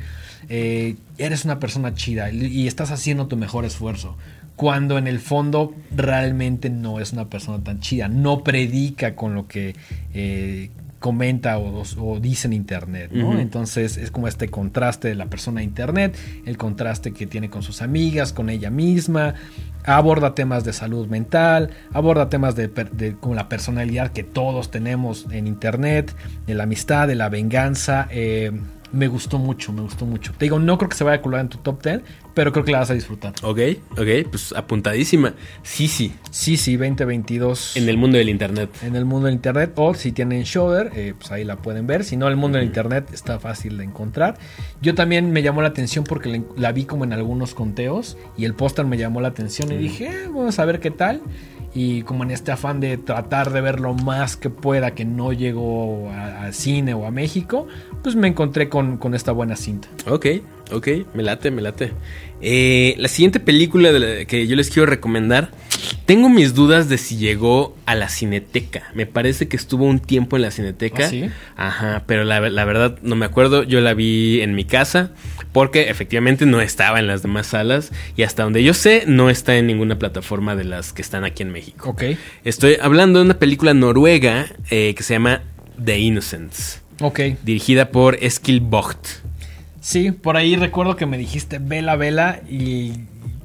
eh, eres una persona chida y y estás haciendo tu mejor esfuerzo. Cuando en el fondo realmente no es una persona tan chida. No predica con lo que eh, comenta o, o dice en internet, ¿no? Entonces es como este contraste de la persona de internet, el contraste que tiene con sus amigas, con ella misma. Aborda temas de salud mental, aborda temas de, de como la personalidad que todos tenemos en internet, de la amistad, de la venganza. eh, me gustó mucho, me gustó mucho. Te digo, no creo que se vaya a colar en tu top 10, pero creo que la vas a disfrutar. Ok, ok, pues apuntadísima. Sí, sí. Sí, sí, 2022 En el mundo del internet. en el mundo del internet o si tienen Shudder, eh, pues ahí la pueden ver. Si no, el mundo del internet está fácil de encontrar. Yo también me llamó la atención porque la, la vi como en algunos conteos y el póster me llamó la atención y dije, "Eh, vamos a ver qué tal. Y como en este afán de tratar de ver lo más que pueda que no llegó a- cine o a México, pues me encontré con, con esta buena cinta. Ok, ok, me late, me late. Eh, la siguiente película de la que yo les quiero recomendar, tengo mis dudas de si llegó a la cineteca. Me parece que estuvo un tiempo en la cineteca. ¿Ah, sí? Ajá, pero la, la verdad no me acuerdo. Yo la vi en mi casa porque efectivamente no estaba en las demás salas y hasta donde yo sé no está en ninguna plataforma de las que están aquí en México. Ok. Estoy hablando de una película noruega eh, que se llama The Innocents, Ok. dirigida por Eskil Vogt. Sí, por ahí recuerdo que me dijiste vela, vela y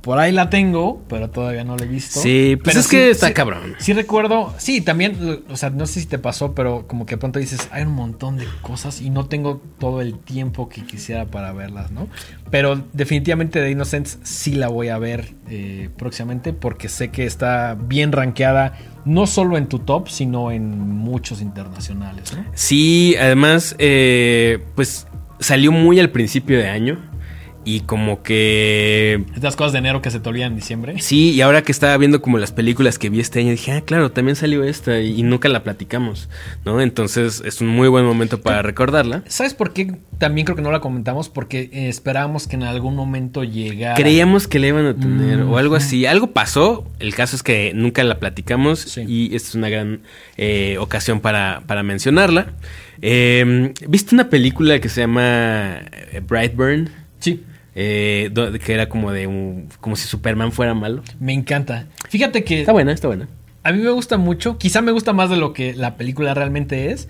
por ahí la tengo, pero todavía no la he visto. Sí, pues Pero es que está sí- cabrón. Sí recuerdo, sí, también, o sea, no sé si te pasó, pero como que de pronto dices, hay un montón de cosas y no tengo todo el tiempo que quisiera para verlas, ¿no? Pero definitivamente The Innocents sí la voy a ver eh, próximamente porque sé que está bien rankeada, no solo en tu top, sino en muchos internacionales, ¿no? Sí, además, eh, pues salió muy al principio de año. Y como que... Estas cosas de enero que se te olvidan en diciembre. Sí, y ahora que estaba viendo como las películas que vi este año, dije, ah, claro, también salió esta y, nunca la platicamos, ¿no? Entonces es un muy buen momento para recordarla. ¿Sabes por qué? También creo que no la comentamos porque eh, esperábamos que en algún momento llegara. Creíamos que la iban a tener Mm, o algo así. Algo pasó. El caso es que nunca la platicamos Sí. y esta es una gran eh, ocasión para, para mencionarla. Eh, ¿Viste una película que se llama eh, Brightburn? Eh, que era como de un, como si Superman fuera malo. me encanta. Fíjate que Está buena, está buena. a mí me gusta mucho. Quizá me gusta más de lo que la película realmente es.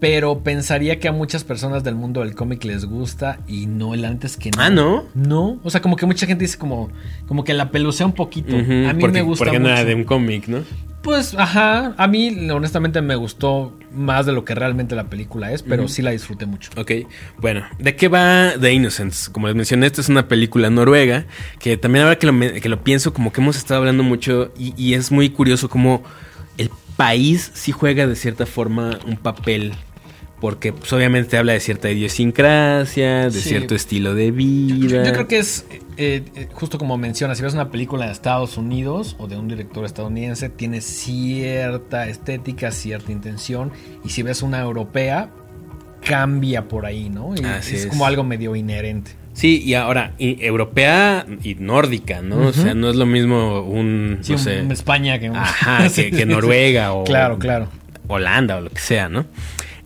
Pero pensaría que a muchas personas del mundo del cómic les gusta y no el antes que Ah, ¿no? No, o sea, como que mucha gente dice como, como que la pelucea un poquito. A mí porque, me gusta porque no mucho. era de un cómic, ¿no? Pues, ajá, a mí honestamente me gustó más de lo que realmente la película es, pero sí la disfruté mucho. Ok, bueno, ¿de qué va The Innocents? Como les mencioné, esta es una película noruega que también ahora que lo, que lo pienso, como que hemos estado hablando mucho y, y es muy curioso como el país sí juega de cierta forma un papel. Porque pues, obviamente habla de cierta idiosincrasia, de Sí. cierto estilo de vida. yo creo que es eh, eh, justo como mencionas, si ves una película de Estados Unidos o de un director estadounidense, tiene cierta estética, cierta intención, y si ves una europea, cambia por ahí, ¿no? Y Así es, es. como algo medio inherente. Sí, y ahora, y- europea y nórdica, ¿no? O sea, no es lo mismo un, Sí, no un- sé, un España que un- Ajá, que. Noruega o Claro, claro. Holanda o lo que sea, ¿no?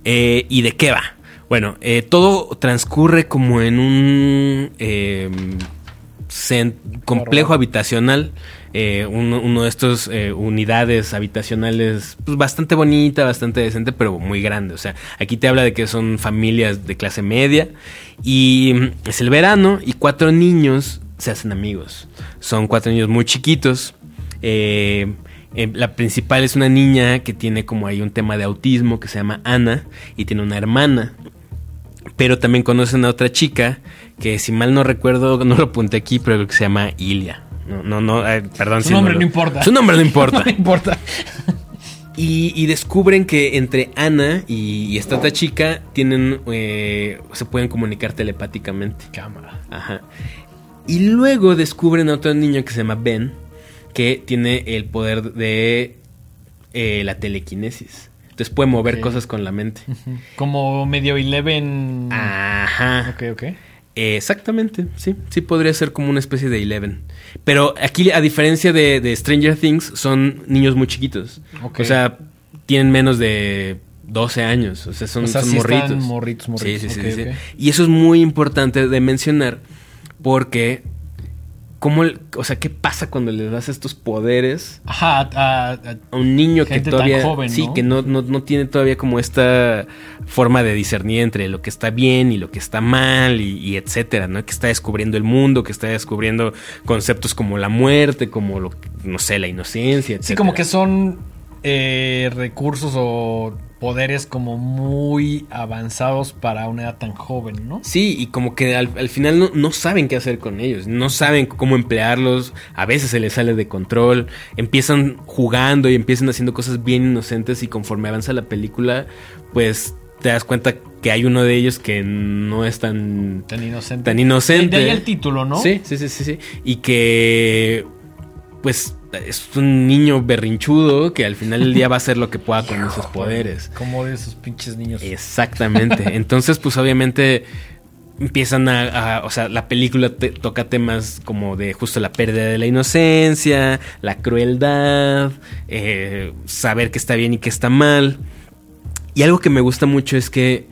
Eh, ¿Y de qué va? Bueno, eh, todo transcurre como en un eh, cen- complejo habitacional, eh, uno, uno de estos eh, unidades habitacionales pues, bastante bonita, bastante decente, pero muy grande. O sea, aquí te habla de que son familias de clase media y mm, es el verano y cuatro niños se hacen amigos. Son cuatro niños muy chiquitos. Eh, eh, la principal es una niña que tiene como ahí un tema de autismo que se llama Ana y tiene una hermana. Pero también conocen a otra chica que si mal no recuerdo, no lo apunté aquí, pero creo que se llama Ilia. No, no, no, eh, perdón. Su si nombre lo- no importa. Su nombre no importa. no importa. Y, y descubren que entre Ana y, y esta otra chica tienen, eh, se pueden comunicar telepáticamente. Cámara. Ajá. Y luego descubren a otro niño que se llama Ben, que tiene el poder de eh, la telequinesis. Entonces puede mover cosas con la mente. Como medio Eleven. Ajá. Ok, ok. Eh, exactamente, sí. Sí podría ser como una especie de Eleven. Pero aquí, a diferencia de, de Stranger Things, son niños muy chiquitos. Ok. O sea, tienen menos de 12 años. O sea, son, O sea, son sí están morritos. morritos, morritos. Sí, sí, sí. Y eso es muy importante de mencionar porque... ¿Cómo, o sea, qué pasa cuando le das estos poderes Ajá, a- a- a un niño que tan todavía joven, sí ¿no? que no, no, no tiene todavía como esta forma de discernir entre lo que está bien y lo que está mal y, y etcétera, ¿no? Que está descubriendo el mundo, que está descubriendo conceptos como la muerte, como lo no sé, la inocencia, etcétera. Sí, como que son eh, recursos o poderes como muy avanzados para una edad tan joven, ¿no? Sí, y como que al, al final no, no saben qué hacer con ellos, no saben cómo emplearlos, a veces se les sale de control, empiezan jugando y empiezan haciendo cosas bien inocentes y conforme avanza la película, pues te das cuenta que hay uno de ellos que no es tan, Tan inocente. tan inocente. De ahí el título, ¿no? Sí, sí, sí, sí, sí. Y que pues es un niño berrinchudo que al final del día va a hacer lo que pueda con esos poderes. Como de esos pinches niños. Exactamente. Entonces, pues obviamente empiezan a, a- o sea, la película te- toca temas como de justo la pérdida de la inocencia, la crueldad, eh, saber qué está bien y qué está mal. Y algo que me gusta mucho es que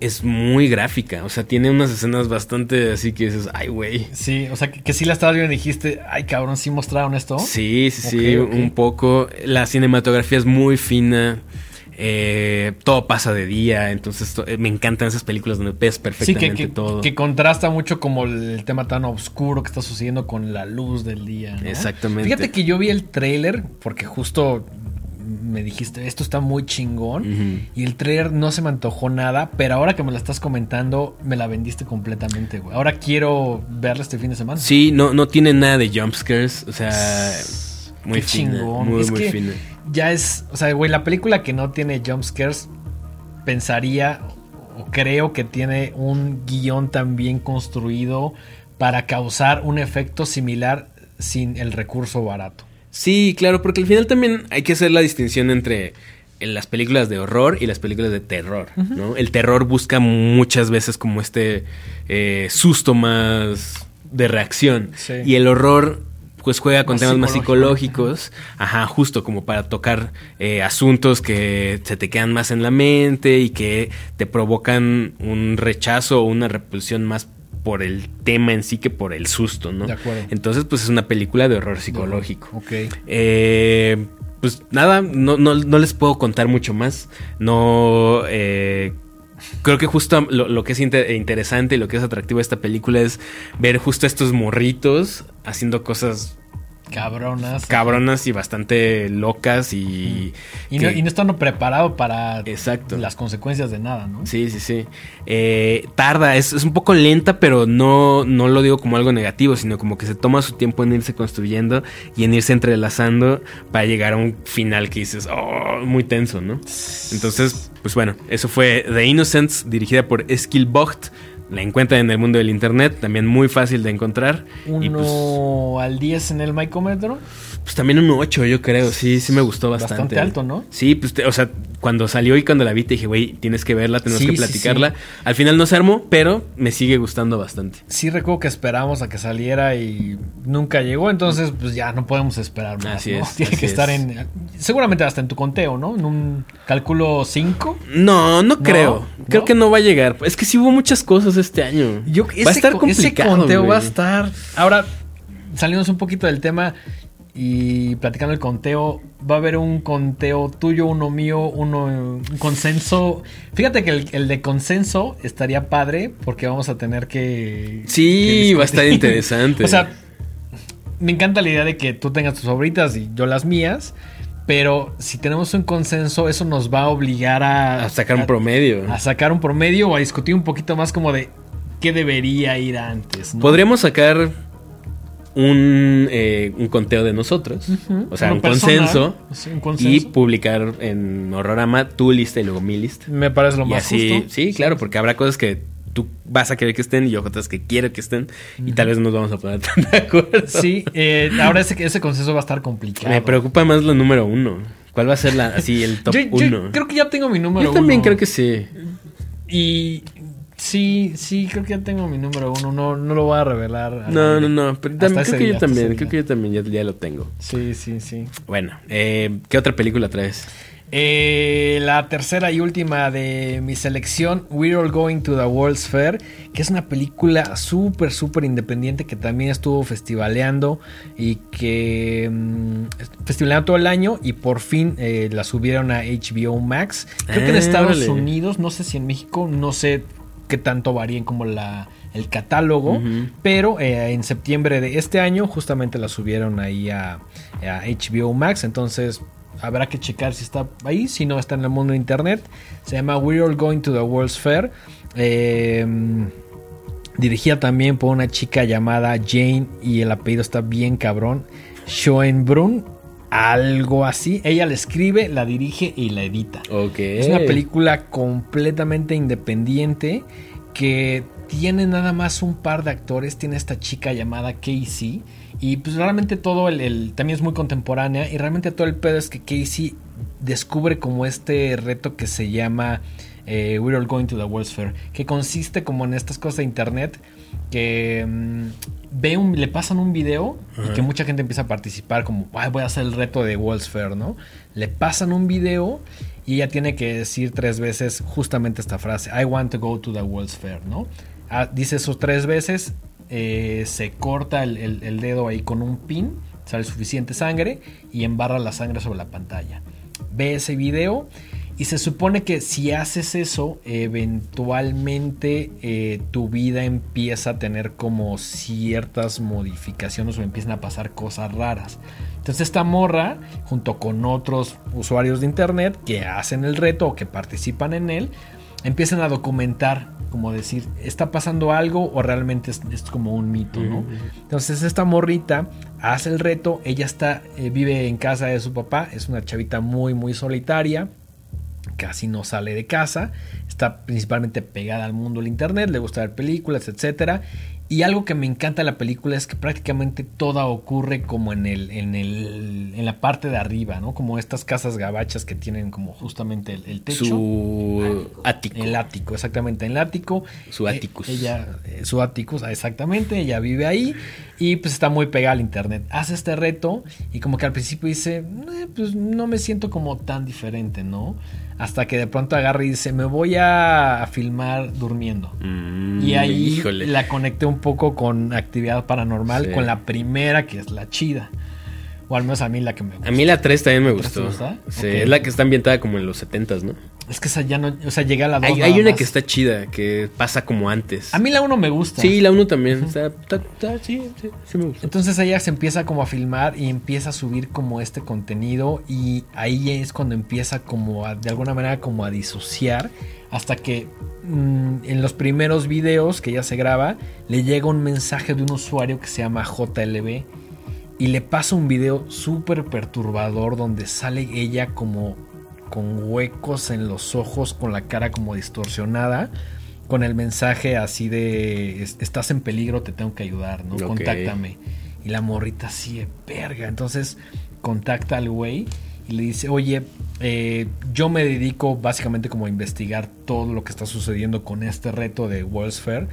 es muy gráfica, o sea, tiene unas escenas bastante así que dices, ay, güey. Sí, o sea, que, que sí la estabas viendo y dijiste, ay, cabrón, ¿sí mostraron esto? Sí, sí, sí, un poco. La cinematografía es muy fina. eh, todo pasa de día, entonces to- eh, me encantan esas películas donde ves Sí, perfectamente que, que, todo. que contrasta mucho como el tema tan oscuro que está sucediendo con la luz del día. ¿no? Exactamente. Fíjate que yo vi el trailer porque justo me dijiste, esto está muy chingón. Y el trailer no se me antojó nada, pero ahora que me la estás comentando, me la vendiste completamente, güey. Ahora quiero verla este fin de semana. Sí, no, no tiene nada de jumpscares, o sea, muy Qué fina, chingón. muy, Es muy que fina. Ya es, o sea, güey, la película que no tiene jumpscares, pensaría o creo que tiene un guion tan bien construido para causar un efecto similar sin el recurso barato. Sí, claro, porque al final también hay que hacer la distinción entre las películas de horror y las películas de terror, ¿no? El terror busca muchas veces como este eh, susto más de reacción. Sí. Y el horror pues juega con Más temas más psicológico, psicológicos, ajá, justo como para tocar eh, asuntos que se te quedan más en la mente y que te provocan un rechazo o una repulsión más por el tema en sí que por el susto, ¿no? De acuerdo. Entonces, pues es una película de horror psicológico. Ok. Eh, pues nada, no, no, no les puedo contar mucho más. No. eh, creo que justo lo, lo que es inter- interesante y lo que es atractivo de esta película es ver justo a estos morritos haciendo cosas Cabronas. cabronas y bastante locas y. Y no, y no estando preparado para Exacto. las consecuencias de nada, ¿no? Sí, sí, sí. Eh, tarda, es, es un poco lenta, pero no, no lo digo como algo negativo, sino como que se toma su tiempo en irse construyendo y en irse entrelazando para llegar a un final que dices, oh, muy tenso, ¿no? Entonces, pues bueno, eso fue The Innocents, dirigida por Eskil Vogt. La encuentran en el mundo del internet, también muy fácil de encontrar. Uno Y pues, al 10 en el micómetro. Pues también un 8, yo creo. Sí, sí me gustó bastante. Bastante alto, ¿no? Sí, pues, te- o sea, cuando salió y cuando la vi, te dije, güey, tienes que verla, tenemos Sí, que platicarla. sí. Al final no se armó, pero me sigue gustando bastante. Sí recuerdo que esperamos a que saliera y nunca llegó, entonces pues ya no podemos esperar más. Así ¿no? es, Tiene así que estar es. en... Seguramente hasta en tu conteo, ¿no? En un cálculo 5. No, no creo. Creo ¿No? que no va a llegar. Es que sí hubo muchas cosas este año. Yo, va a estar co- ese complicado. conteo va a estar. Ahora, saliéndonos un poquito del tema y platicando el conteo, va a haber un conteo tuyo, uno mío, uno un consenso. Fíjate que el, el de consenso estaría padre porque vamos a tener que. Sí, que va a estar interesante. o sea, me encanta la idea de que tú tengas tus favoritas y yo las mías. Pero si tenemos un consenso, eso nos va a obligar a, A sacar un promedio. a sacar un promedio o a discutir un poquito más como de qué debería ir antes. ¿no? Podríamos sacar un, eh, un conteo de nosotros. Ujú. O sea, Uno un consenso. sí, un consenso. Y publicar en Horrorama tu lista y luego mi lista. Me parece lo y más así, justo. sí, claro, porque habrá cosas que tú vas a querer que estén y yo otras que quiero que estén. Y tal vez no nos vamos a poner tan de acuerdo. Sí, eh, ahora ese, ese consenso va a estar complicado. Me preocupa más lo número uno. ¿Cuál va a ser la, así el top Yo- yo uno? creo que ya tengo mi número Yo también uno. creo que sí. Y sí, sí, creo que ya tengo mi número uno. No, no lo voy a revelar. a No, no, no. Pero también, creo que día, yo también. Creo que yo también ya, lo tengo. Sí, sí, sí. Bueno, eh, ¿qué otra película traes? Eh, la tercera y última de mi selección, We're All Going to the World's Fair, que es una película súper, súper independiente que también estuvo festivaleando y que mm, festivaleando todo el año y por fin eh, la subieron a HBO Max. Creo que en Ah, Estados. Unidos, no sé si en México, no sé qué tanto varíen como la, el catálogo, pero eh, en septiembre de este año justamente la subieron ahí a, a HBO Max, entonces habrá que checar si está ahí, si no está en el mundo de internet. Se llama We're All Going to the World's Fair. Eh, dirigida también por una chica llamada Jane y el apellido está bien cabrón. Schoenbrunn, algo así. Ella la escribe, la dirige y la edita. Ok. Es una película completamente independiente que tiene nada más un par de actores. Tiene esta chica llamada Casey. Y pues realmente todo el, el- también es muy contemporánea. Y realmente todo el pedo es que Casey descubre como este reto que se llama eh, We're All Going to the World's Fair. Que consiste como en estas cosas de internet. Que mm, ve un, le pasan un video y que mucha gente empieza a participar como, "Ay, voy a hacer el reto de World's Fair, ¿no? Le pasan un video y ella tiene que decir tres veces justamente esta frase, I want to go to the World's Fair, ¿no? Ah, dice eso tres veces, eh, se corta el, el- el dedo ahí con un pin, sale suficiente sangre y embarra la sangre sobre la pantalla. Ve ese video y se supone que si haces eso, eventualmente eh, tu vida empieza a tener como ciertas modificaciones o empiezan a pasar cosas raras. Entonces esta morra, junto con otros usuarios de internet que hacen el reto o que participan en él, empiezan a documentar, como decir, ¿está pasando algo o realmente es, es como un mito, no? Entonces esta morrita hace el reto, ella está, eh, vive en casa de su papá, es una chavita muy, muy solitaria, casi no sale de casa, está principalmente pegada al mundo del internet, le gusta ver películas, etcétera. Y algo que me encanta de la película es que prácticamente toda ocurre como en el, en el, en la parte de arriba, ¿no? Como estas casas gabachas que tienen como justamente el, el techo. Su ático. El ático, exactamente, el ático. Su Eh, áticus. ella, eh, su áticus, ah, exactamente, ella vive ahí y pues está muy pegada al internet. Hace este reto y como que al principio dice, "Eh, pues no me siento como tan diferente, ¿no? Hasta que de pronto agarra y dice, me voy a, a filmar durmiendo. Mm, Y ahí híjole. la conecté un poco con actividad paranormal, Sí. con la primera que es la chida. O al menos a mí la que me gusta. A mí la 3 también me ¿La tres te gustó. gusta? Sí, es la que está ambientada como en los 70s, ¿no? Es que esa ya no, o sea, llega a la 2. Hay, hay una que está chida, que pasa como antes. A mí la 1 me gusta. Sí, la 1 también. Está- está- está- sí, sí, sí me gusta. Entonces ella se empieza como a filmar y empieza a subir como este contenido y ahí es cuando empieza como a, de alguna manera como a disociar hasta que mm, en los primeros videos que ella se graba le llega un mensaje de un usuario que se llama JLB y le pasa un video súper perturbador donde sale ella como con huecos en los ojos, con la cara como distorsionada, con el mensaje así de "Es- estás en peligro, te tengo que ayudar, ¿no? Contáctame. Y la morrita así de verga. Entonces contacta al güey y le dice, oye, eh, yo me dedico básicamente como a investigar todo lo que está sucediendo con este reto de World's Fair.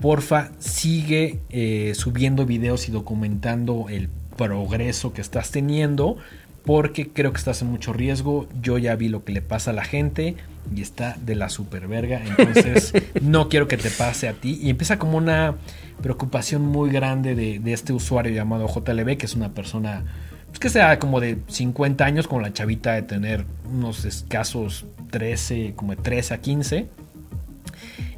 Porfa, sigue eh, subiendo videos y documentando el progreso que estás teniendo porque creo que estás en mucho riesgo. Yo ya vi lo que le pasa a la gente y está de la super verga. Entonces, no quiero que te pase a ti. Y empieza como una preocupación muy grande de, de este usuario llamado JLB, que es una persona pues, que sea como de 50 años, como la chavita de tener unos escasos 13, como de 13 a 15.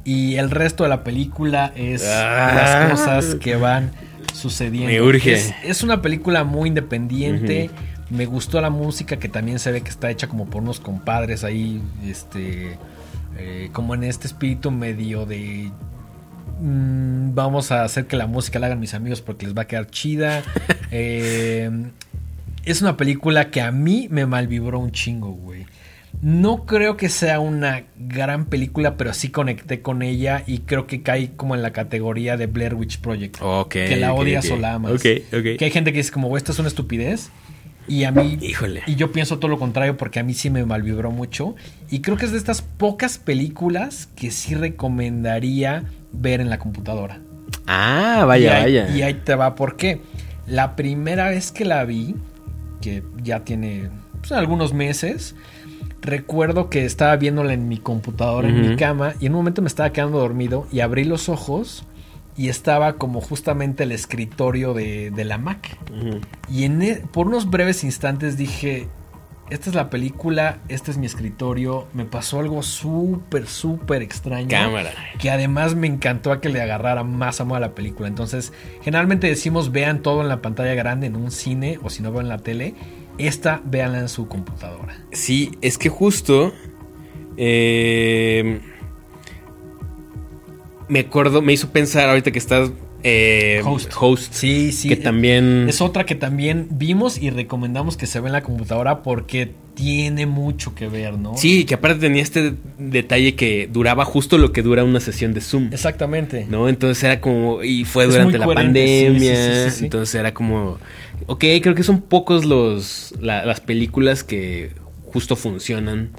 Y el resto de la película es Ah. las cosas que van sucediendo. Me urge. Es, es una película muy independiente. Me gustó la música que también se ve que está hecha como por unos compadres ahí, este, eh, como en este espíritu medio de mm, vamos a hacer que la música la hagan mis amigos porque les va a quedar chida. Eh, es una película que a mí me malvibró un chingo, güey. No creo que sea una gran película, pero sí conecté con ella y creo que cae como en la categoría de Blair Witch Project. Ok. que la odias ok. o la amas. Ok, ok. Que hay gente que dice como, "Güey, esto es una estupidez. Y a mí... Híjole. Y yo pienso todo lo contrario porque a mí sí me malvibró mucho. Y creo que es de estas pocas películas que sí recomendaría ver en la computadora. Ah, vaya, y ahí, vaya. Y ahí te va, ¿por qué? La primera vez que la vi, que ya tiene pues, algunos meses, recuerdo que estaba viéndola en mi computadora, en mi cama, y en un momento me estaba quedando dormido y abrí los ojos y estaba como justamente el escritorio de, de la Mac. Y en e- por unos breves instantes dije, esta es la película, este es mi escritorio, me pasó algo súper, súper extraño Cámara. que además me encantó a que le agarrara más amor a la película. Entonces, generalmente decimos vean todo en la pantalla grande en un cine o si no vean en la tele. Esta véanla en su computadora. Sí, es que justo. eh, me acuerdo, me hizo pensar ahorita que estás. Eh, Host. Sí, sí. Que también. Es otra que también vimos y recomendamos que se vea en la computadora porque tiene mucho que ver, ¿no? Sí, que aparte tenía este detalle que duraba justo lo que dura una sesión de Zoom. Exactamente. ¿No? Entonces era como. Y fue Es durante la pandemia. sí, sí, sí, sí. Entonces era como. Ok, creo que son pocos los la- las películas que justo funcionan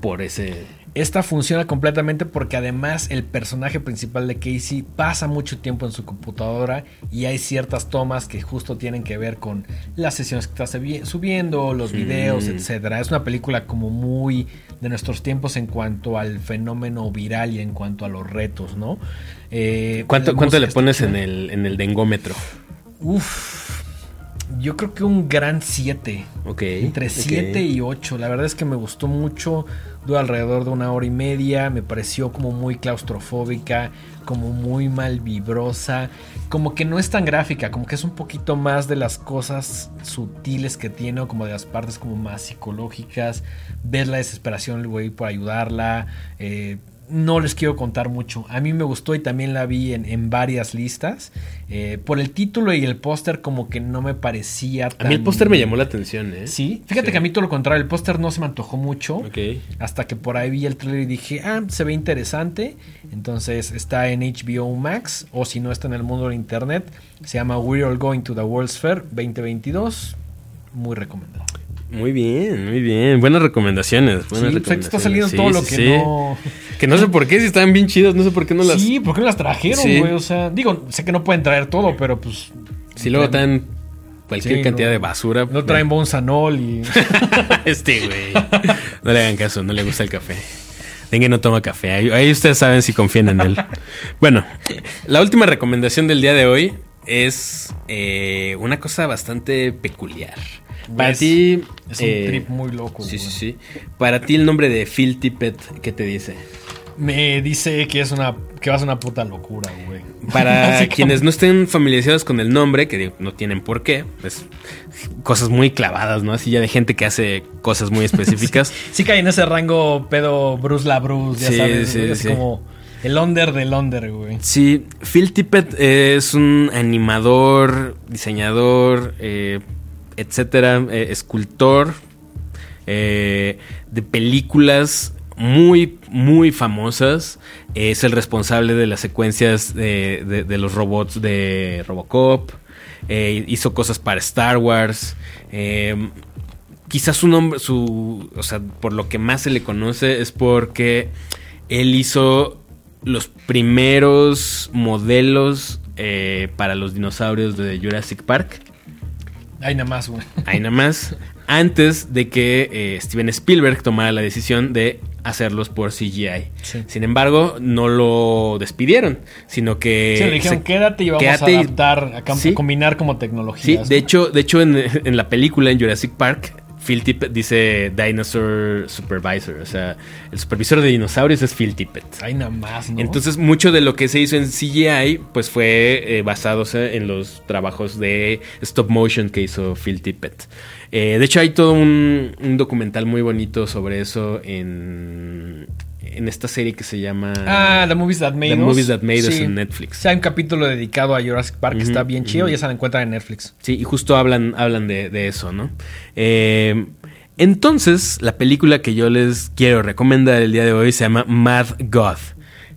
por ese. Esta funciona completamente porque además el personaje principal de Casey pasa mucho tiempo en su computadora y hay ciertas tomas que justo tienen que ver con las sesiones que está subi- subiendo, los videos, etcétera. Es una película como muy de nuestros tiempos en cuanto al fenómeno viral y en cuanto a los retos, ¿no? Eh, ¿Cuánto, la cuánto le pones en el, en el dengómetro? Uf, yo creo que un gran 7. Ok. Entre ok. 7 y 8. La verdad es que me gustó mucho. Dura alrededor de una hora y media. Me pareció como muy claustrofóbica. Como muy mal vibrosa. Como que no es tan gráfica. Como que es un poquito más de las cosas sutiles que tiene. O como de las partes como más psicológicas. Ver la desesperación del güey por ayudarla. eh, no les quiero contar mucho. A mí me gustó y también la vi en, en varias listas. Eh, por el título y el póster como que no me parecía A mí el póster me llamó la atención, ¿eh? Sí, fíjate Sí. que a mí todo lo contrario, el póster no se me antojó mucho. Ok. Hasta que por ahí vi el trailer y dije, ah, se ve interesante. Entonces está en HBO Max o si no está en el mundo de internet. Se llama We're All Going to the World's Fair 2022. Muy recomendado. Muy bien, muy bien. Buenas recomendaciones. Buenas Sí, pues está saliendo Sí, todo lo sí, que no... Que no sé por qué, si estaban bien chidos, no sé por qué no las... Sí, ¿por qué no las trajeron, güey? O sea, digo, sé que no pueden traer todo, pero pues... Si luego traen cualquier cantidad no. de basura. No traen Bonsanol y... este, güey. No le hagan caso, no le gusta el café. Dengue no toma café. Ahí, ahí ustedes saben si confían en él. Bueno, la última recomendación del día de hoy es eh, una cosa bastante peculiar. Para Es- ti. Es un eh, trip muy loco. Sí, güey. sí, sí. Para ti, el nombre de Phil Tippett, ¿qué te dice? Me dice que es una... Que va a ser una puta locura, güey. Para quienes no estén familiarizados con el nombre, que digo, no tienen por qué, pues cosas muy clavadas, ¿no? Así ya de gente que hace cosas muy específicas. Sí cae en ese rango pedo Bruce la Bruce, ya Sí, sabes. sí, es como el under del under, güey. Sí, Phil Tippett es un animador, diseñador, eh, etcétera, eh, escultor eh, de películas muy, muy famosas. Es el responsable de las secuencias de, de- los robots de Robocop. Eh, hizo cosas para Star Wars. Eh, quizás su nombre, su, o sea, por lo que más se le conoce es porque él hizo los primeros modelos para los dinosaurios de Jurassic Park. Ahí nada más, güey. Ahí nada más. Antes de que eh, Steven Spielberg tomara la decisión de hacerlos por CGI. Sí. Sin embargo, no lo despidieron, sino que... Sí, le dijeron, se- quédate y vamos quédate a adaptar, a, Sí. combinar como Sí, tecnologías. de hecho, de hecho en, en la película en Jurassic Park, Phil Tippett dice Dinosaur Supervisor. O sea, el supervisor de dinosaurios es Phil Tippett. Ahí nada más, ¿no? Entonces, mucho de lo que se hizo en CGI, pues fue eh, basándose en los trabajos de stop motion que hizo Phil Tippett. Eh, de hecho, hay todo un, un documental muy bonito sobre eso en, en esta serie que se llama Ah, The Movies That Made The Us. Movies That Made Us Sí. en Netflix. Sí, hay un capítulo dedicado a Jurassic Park que está bien chido ujú. y esa la encuentran en Netflix. Sí, y justo hablan, hablan de, de eso, ¿no? Eh, entonces, la película que yo les quiero recomendar el día de hoy se llama Mad God.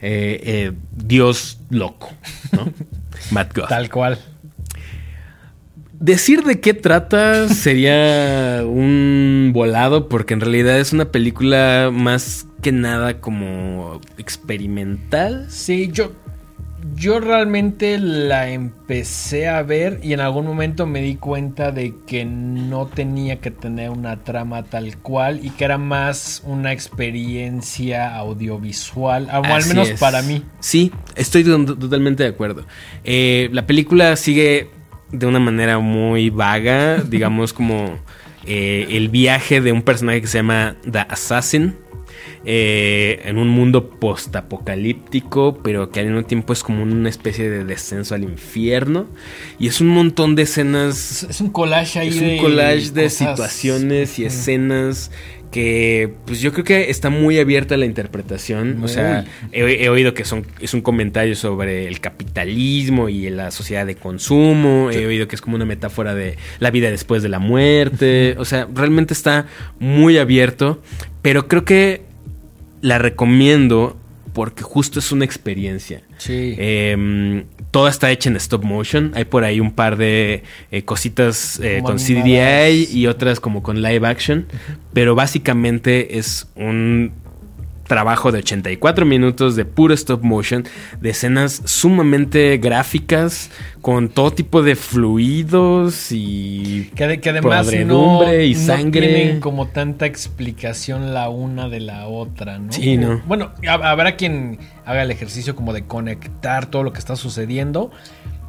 Eh, eh, Dios loco, ¿no? Mad God. Tal cual. Decir de qué trata sería un volado porque en realidad es una película más que nada como experimental. Sí, yo, yo realmente la empecé a ver y en algún momento me di cuenta de que no tenía que tener una trama tal cual y que era más una experiencia audiovisual, o al menos es. para mí. Sí, estoy to- totalmente de acuerdo. Eh, la película sigue de una manera muy vaga, digamos como eh, el viaje de un personaje que se llama The Assassin. Eh, en un mundo postapocalíptico, pero que al mismo tiempo es como una especie de descenso al infierno. Y es un montón de escenas Es, es un collage ahí es un collage de cosas. situaciones y escenas que pues yo creo que está muy abierta la interpretación. O sea, he, he oído que son, es un comentario sobre el capitalismo y la sociedad de consumo. He oído que es como una metáfora de la vida después de la muerte. O sea, realmente está muy abierto. Pero creo que la recomiendo porque justo es una experiencia. Sí. Eh, toda está hecha en stop motion. Hay por ahí un par de eh, cositas eh, con. CDI y otras como con live action. Pero básicamente es un trabajo de 84 minutos de puro stop motion, de escenas sumamente gráficas, con todo tipo de fluidos y Que, de- que además no, tienen como tanta explicación la una de la otra, ¿no? Sí, no. Bueno, hab- habrá quien haga el ejercicio como de conectar todo lo que está sucediendo,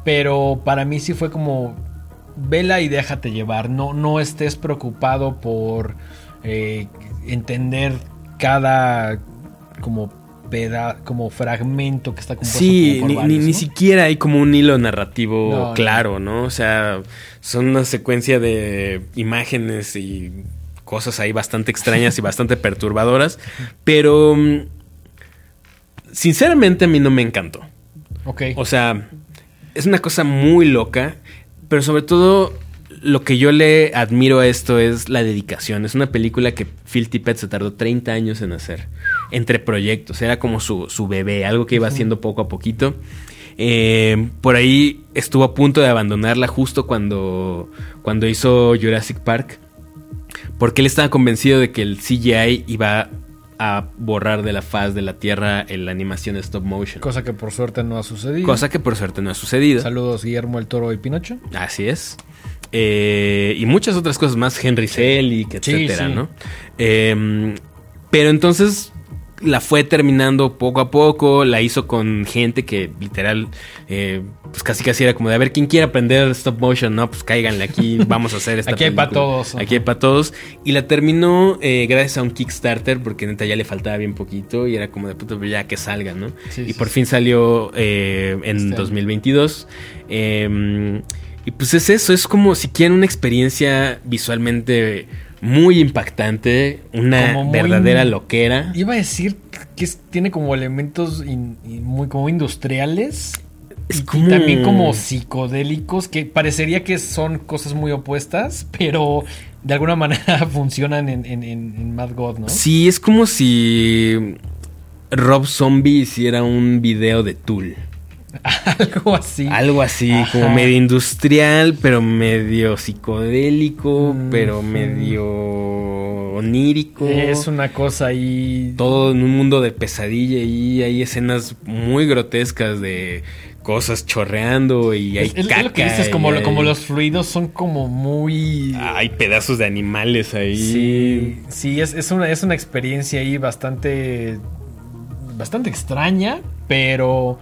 pero para mí sí fue como vela y déjate llevar, no, no estés preocupado por eh, entender cada como peda como fragmento que está compuesto Sí, como por ni, varios, ni- ni ¿no? siquiera hay como un hilo narrativo No, no. claro, ¿no? O sea, son una secuencia de imágenes y cosas ahí bastante extrañas y bastante perturbadoras, pero mm, sinceramente a mí no me encantó. Ok. O sea, es una cosa muy loca, pero sobre todo lo que yo le admiro a esto es la dedicación. Es una película que Phil Tippett se tardó 30 años en hacer, entre proyectos. Era como su, su bebé, algo que iba haciendo poco a poquito. Eh, por ahí estuvo a punto de abandonarla justo cuando, cuando hizo Jurassic Park. Porque él estaba convencido de que el CGI iba a borrar de la faz de la Tierra la animación stop motion. Cosa que por suerte no ha sucedido. Cosa que por suerte no ha sucedido. Saludos Guillermo el Toro y Pinocho. Así es. Eh, y muchas otras cosas más, Henry Selick, etcétera, sí. ¿no? Eh, pero entonces la fue terminando poco a poco, la hizo con gente que literal, eh, pues casi casi era como de a ver quién quiere aprender stop motion, no, pues cáiganle aquí, vamos a hacer esta Aquí hay película. pa' todos. Aquí hay para todos. Y la terminó eh, gracias a un Kickstarter, porque neta ya le faltaba bien poquito y era como de puto, ya que salga, ¿no? Sí, y sí, por sí. fin salió eh, en Este año. 2022. Eh, y pues es eso, es como si quieren una experiencia visualmente muy impactante, una muy- verdadera loquera. Iba a decir que es- tiene como elementos in- y muy como industriales. Es y como- también como psicodélicos, que parecería que son cosas muy opuestas, pero de alguna manera funcionan en- en Mad God, ¿no? Sí, es como si Rob Zombie hiciera un video de Tool. Algo así. Algo así, Ajá. como medio industrial, pero medio psicodélico, Mm, pero medio onírico. Es una cosa ahí. Todo en un mundo de pesadilla y hay escenas muy grotescas de cosas chorreando y hay Es, lo que dices, como, hay- como los fluidos son como muy. Hay pedazos de animales ahí. Sí, sí, es, es una, es una experiencia ahí bastante. Bastante extraña, pero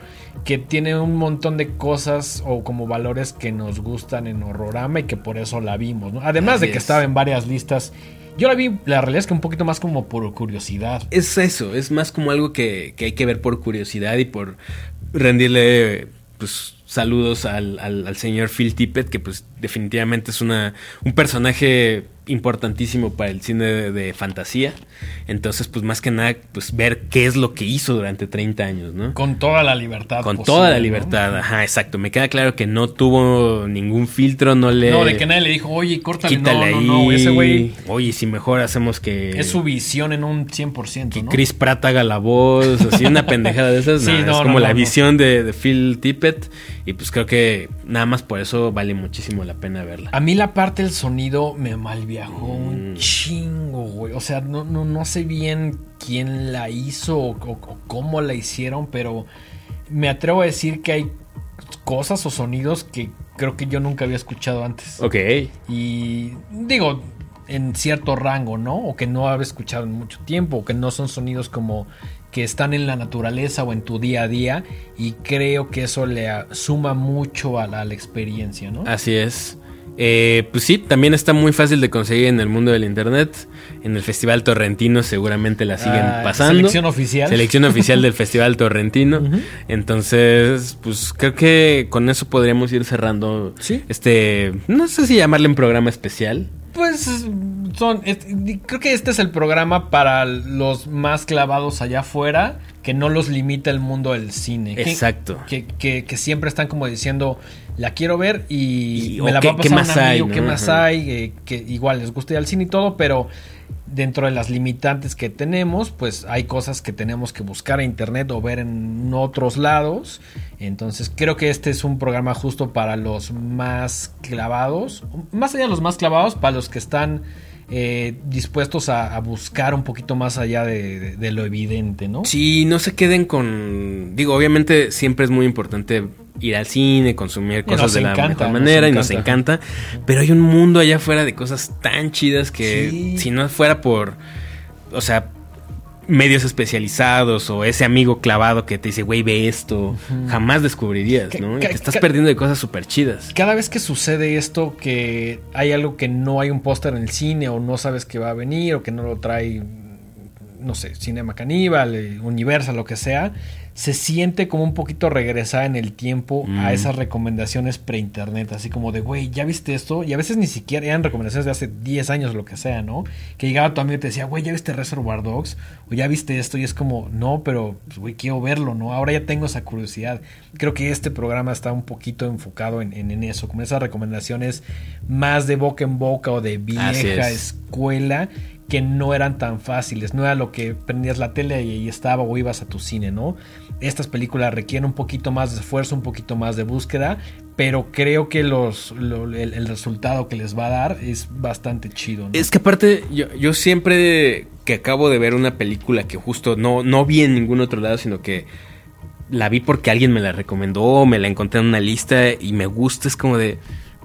que tiene un montón de cosas o como valores que nos gustan en Horrorama y que por eso la vimos, ¿no? Además Así de que es. estaba en varias listas. Yo la vi, la realidad es que un poquito más como por curiosidad. Es eso, es más como algo que, que hay que ver por curiosidad y por rendirle pues saludos al, al- al señor Phil Tippett, que pues definitivamente es una, un personaje importantísimo para el cine de, de fantasía. Entonces, pues más que nada, pues ver qué es lo que hizo durante 30 años, ¿no? Con toda la libertad. Con posible, toda la ¿no? libertad, ajá, exacto. Me queda claro que no tuvo ningún filtro, no le... No, de que nadie le dijo, oye, córtale. Quítale no, ahí. no, no, ese güey Oye, si mejor hacemos que... es su visión en un 100%, que ¿no? Chris Pratt haga la voz, así una pendejada de esas. Sí, es como la visión de, de Phil Tippett. Y pues creo que nada más por eso vale muchísimo la pena verla. A mí la parte del sonido me malviajó un Mm. chingo, güey. O sea, no, no, no sé bien quién la hizo o, o- o cómo la hicieron, pero me atrevo a decir que hay cosas o sonidos que creo que yo nunca había escuchado antes. Ok. Y digo, en cierto rango, ¿no? O que no había escuchado en mucho tiempo, o que no son sonidos como que están en la naturaleza o en tu día a día. Y creo que eso le suma mucho a la, a la experiencia, ¿no? Así es. Eh, pues sí, también está muy fácil de conseguir en el mundo del internet. En el Festival Torrentino seguramente la siguen Ah, pasando. Selección oficial. Selección oficial del Festival Torrentino. Entonces, pues creo que con eso podríamos ir cerrando Sí. este, no sé si llamarle un programa especial. Pues son. es- creo que este es el programa para los más clavados allá afuera, que no los limita el mundo del cine. Exacto. Que, que- que siempre están como diciendo, la quiero ver y, Y- me la qué- va a qué pasar más un hay, amigo, ¿no? qué más hay, eh, que igual les gusta ir al cine y todo, pero dentro de las limitantes que tenemos, pues hay cosas que tenemos que buscar en internet o ver en otros lados. Entonces creo que este es un programa justo para los más clavados, más allá de los más clavados, para los que están eh, dispuestos a, a buscar un poquito más allá de, de- de lo evidente, ¿no? Sí, no se queden con. Digo, obviamente siempre es muy importante ir al cine, consumir cosas de la encanta, mejor nos manera y nos encanta. encanta. Pero hay un mundo allá afuera de cosas tan chidas que Sí. si no fuera por. O sea, medios especializados o ese amigo clavado que te dice, güey, ve esto, jamás descubrirías, ¿no? Y te estás ca- perdiendo de cosas súper chidas. Cada vez que sucede esto, que hay algo que no hay un póster en el cine o no sabes que va a venir o que no lo trae no sé, Cinema Caníbal, eh, Universal, lo que sea, se siente como un poquito regresar en el tiempo a esas recomendaciones pre-internet, así como de, güey, ¿ya viste esto? Y a veces ni siquiera eran recomendaciones de hace 10 años, lo que sea, ¿no? Que llegaba tu amigo y te decía, güey, ¿ya viste Reservoir Dogs? O ya viste esto, y es como, no, pero, pues, güey, quiero verlo, ¿no? Ahora ya tengo esa curiosidad. Creo que este programa está un poquito enfocado en, en- en eso, como esas recomendaciones más de boca en boca o de vieja es. escuela que no eran tan fáciles, no era lo que prendías la tele y ahí estaba o ibas a tu cine, ¿no? Estas películas requieren un poquito más de esfuerzo, un poquito más de búsqueda, pero creo que los, lo- el, resultado que les va a dar es bastante chido. Es que aparte, yo, yo siempre que acabo de ver una película que justo no, no vi en ningún otro lado, sino que la vi porque alguien me la recomendó, me la encontré en una lista y me gusta, es como de...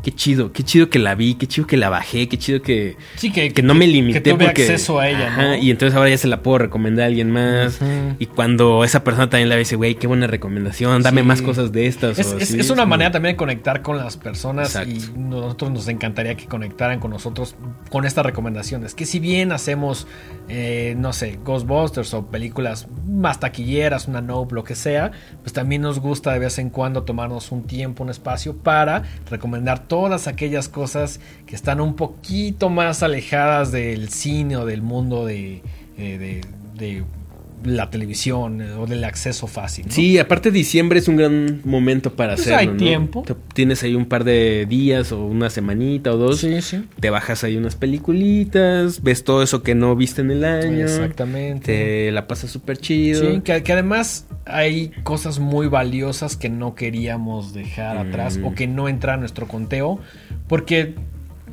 Qué chido, qué chido que la vi, qué chido que la bajé, qué chido que, Sí, que, que no me limité que tuve porque acceso a ella, Ajá, ¿no? y entonces ahora ya se la puedo recomendar a alguien más y cuando esa persona también la ve dice güey qué buena recomendación dame Sí. más cosas de estas Es, o es- así, es una manera también de conectar con las personas Exacto. y nosotros nos encantaría que conectaran con nosotros con estas recomendaciones. Que si bien hacemos, eh, no sé, Ghostbusters o películas más taquilleras, una Nope, lo que sea, pues también nos gusta de vez en cuando tomarnos un tiempo, un espacio para recomendar todas aquellas cosas que están un poquito más alejadas del cine o del mundo de, eh, de- de la televisión eh, o del acceso fácil. ¿no? Sí, aparte diciembre es un gran momento para Pues hacerlo. hay tiempo. Tienes ahí un par de días o una semanita o dos. Sí, sí. Te bajas ahí unas peliculitas, ves todo eso que no viste en el año. Exactamente. Te la pasas súper chido. Sí, que, que además hay cosas muy valiosas que no queríamos dejar Mm. atrás o que no entran a nuestro conteo, porque,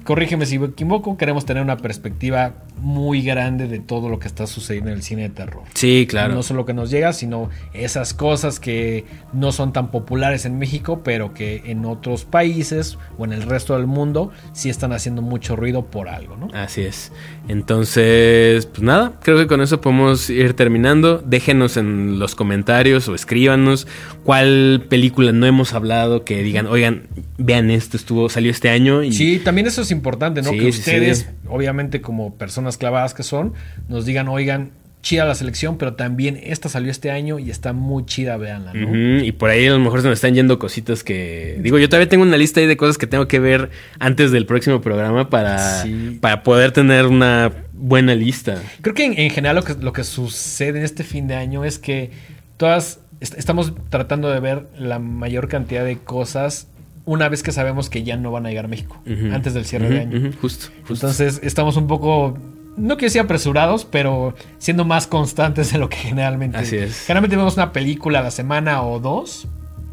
corrígeme si me equivoco, queremos tener una perspectiva muy grande de todo lo que está sucediendo en el cine de terror. Sí, claro. No solo que nos llega, sino esas cosas que no son tan populares en México, pero que en otros países o en el resto del mundo sí están haciendo mucho ruido por algo, ¿no? Así es. Entonces, pues nada, creo que con eso podemos ir terminando. Déjenos en los comentarios o escríbanos cuál película no hemos hablado que digan, oigan, vean esto, estuvo, salió este año y Sí, también eso es importante, ¿no? Sí, que sí, ustedes, sí. obviamente como personas clavadas que son, nos digan, oigan, chida la selección, pero también esta salió este año y está muy chida, véanla, ¿no? Y por ahí a lo mejor se nos están yendo cositas que... Digo, yo todavía tengo una lista ahí de cosas que tengo que ver antes del próximo programa para, Sí. para poder tener una buena lista. Creo que en, en general lo que, lo que sucede en este fin de año es que todas est- estamos tratando de ver la mayor cantidad de cosas una vez que sabemos que ya no van a llegar a México, antes del cierre de año. justo. Entonces estamos un poco, no quiero decir apresurados, pero siendo más constantes de lo que generalmente. Así es. Generalmente vemos una película a la semana o dos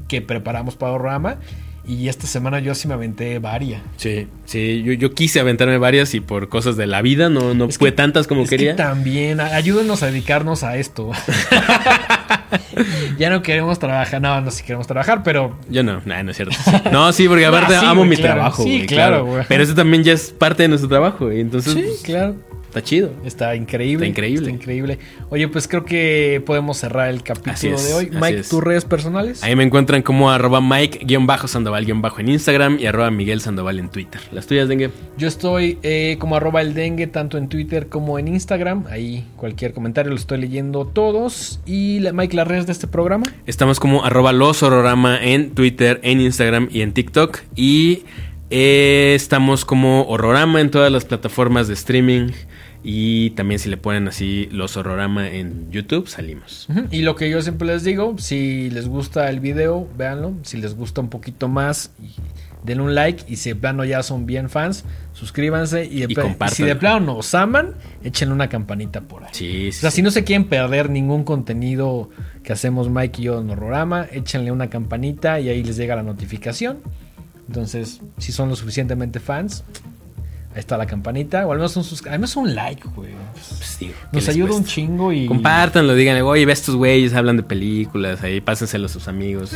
que preparamos para el programa. Y esta semana yo sí me aventé varias. Sí, sí, yo, yo quise aventarme varias y por cosas de la vida no, no Es fue que- tantas como es quería. Que también, ayúdenos a dedicarnos a esto. ya no queremos trabajar, no, no sí queremos trabajar, pero Yo no, nah, no es cierto. No, sí, porque aparte sí, amo mi claro. trabajo. Sí, claro, güey. Pero eso también ya es parte de nuestro trabajo, entonces sí, pues, claro. Está chido. Está increíble. Está increíble. Está increíble. Oye, pues creo que podemos cerrar el capítulo es, de hoy. Mike, tus redes personales. Ahí me encuentran como arroba Mike-Sandoval- en Instagram y arroba Miguel Sandoval en Twitter. Las tuyas, Dengue. Yo estoy eh, como arroba el dengue, tanto en Twitter como en Instagram. Ahí cualquier comentario lo estoy leyendo todos. Y la, Mike, las redes de este programa. Estamos como arroba los horrorama en Twitter, en Instagram y en TikTok. Y eh, estamos como horrorama en todas las plataformas de streaming. Y también si le ponen así los horrorama en YouTube, salimos. Y lo que yo siempre les digo, si les gusta el video, véanlo. Si les gusta un poquito más, y denle un like. Y si de plano ya son bien fans, suscríbanse. Y, de Y si de plano nos aman, échenle una campanita por ahí. Sí, O sí. sea, sí. si no se quieren perder ningún contenido que hacemos Mike y yo en Horrorama, échenle una campanita y ahí les llega la notificación. Entonces, si son lo suficientemente fans, ahí está la campanita. O al menos un, menos un like, güey. Pues, digo, ¿qué Nos ayuda un chingo y... Compártanlo, díganle, oye, ve estos güeyes, hablan de películas, ahí pásenselo a sus amigos.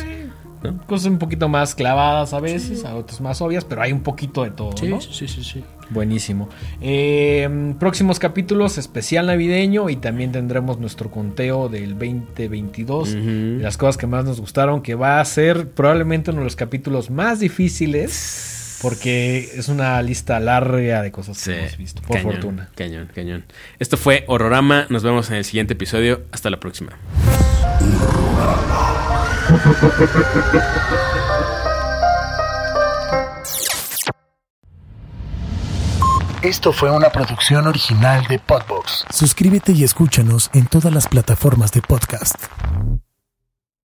¿no? Cosas un poquito más clavadas a veces, a otras más obvias, pero hay un poquito de todo, ¿no? sí, sí, sí. Buenísimo. Eh, próximos capítulos, especial navideño y también tendremos nuestro conteo del 2022. Ujú. de las cosas que más nos gustaron, que va a ser probablemente uno de los capítulos más difíciles Porque es una lista larga de cosas que hemos visto, por cañón, fortuna. Cañón, cañón. Esto fue Horrorama. Nos vemos en el siguiente episodio. Hasta la próxima. Esto fue una producción original de Podbox. Suscríbete y escúchanos en todas las plataformas de podcast.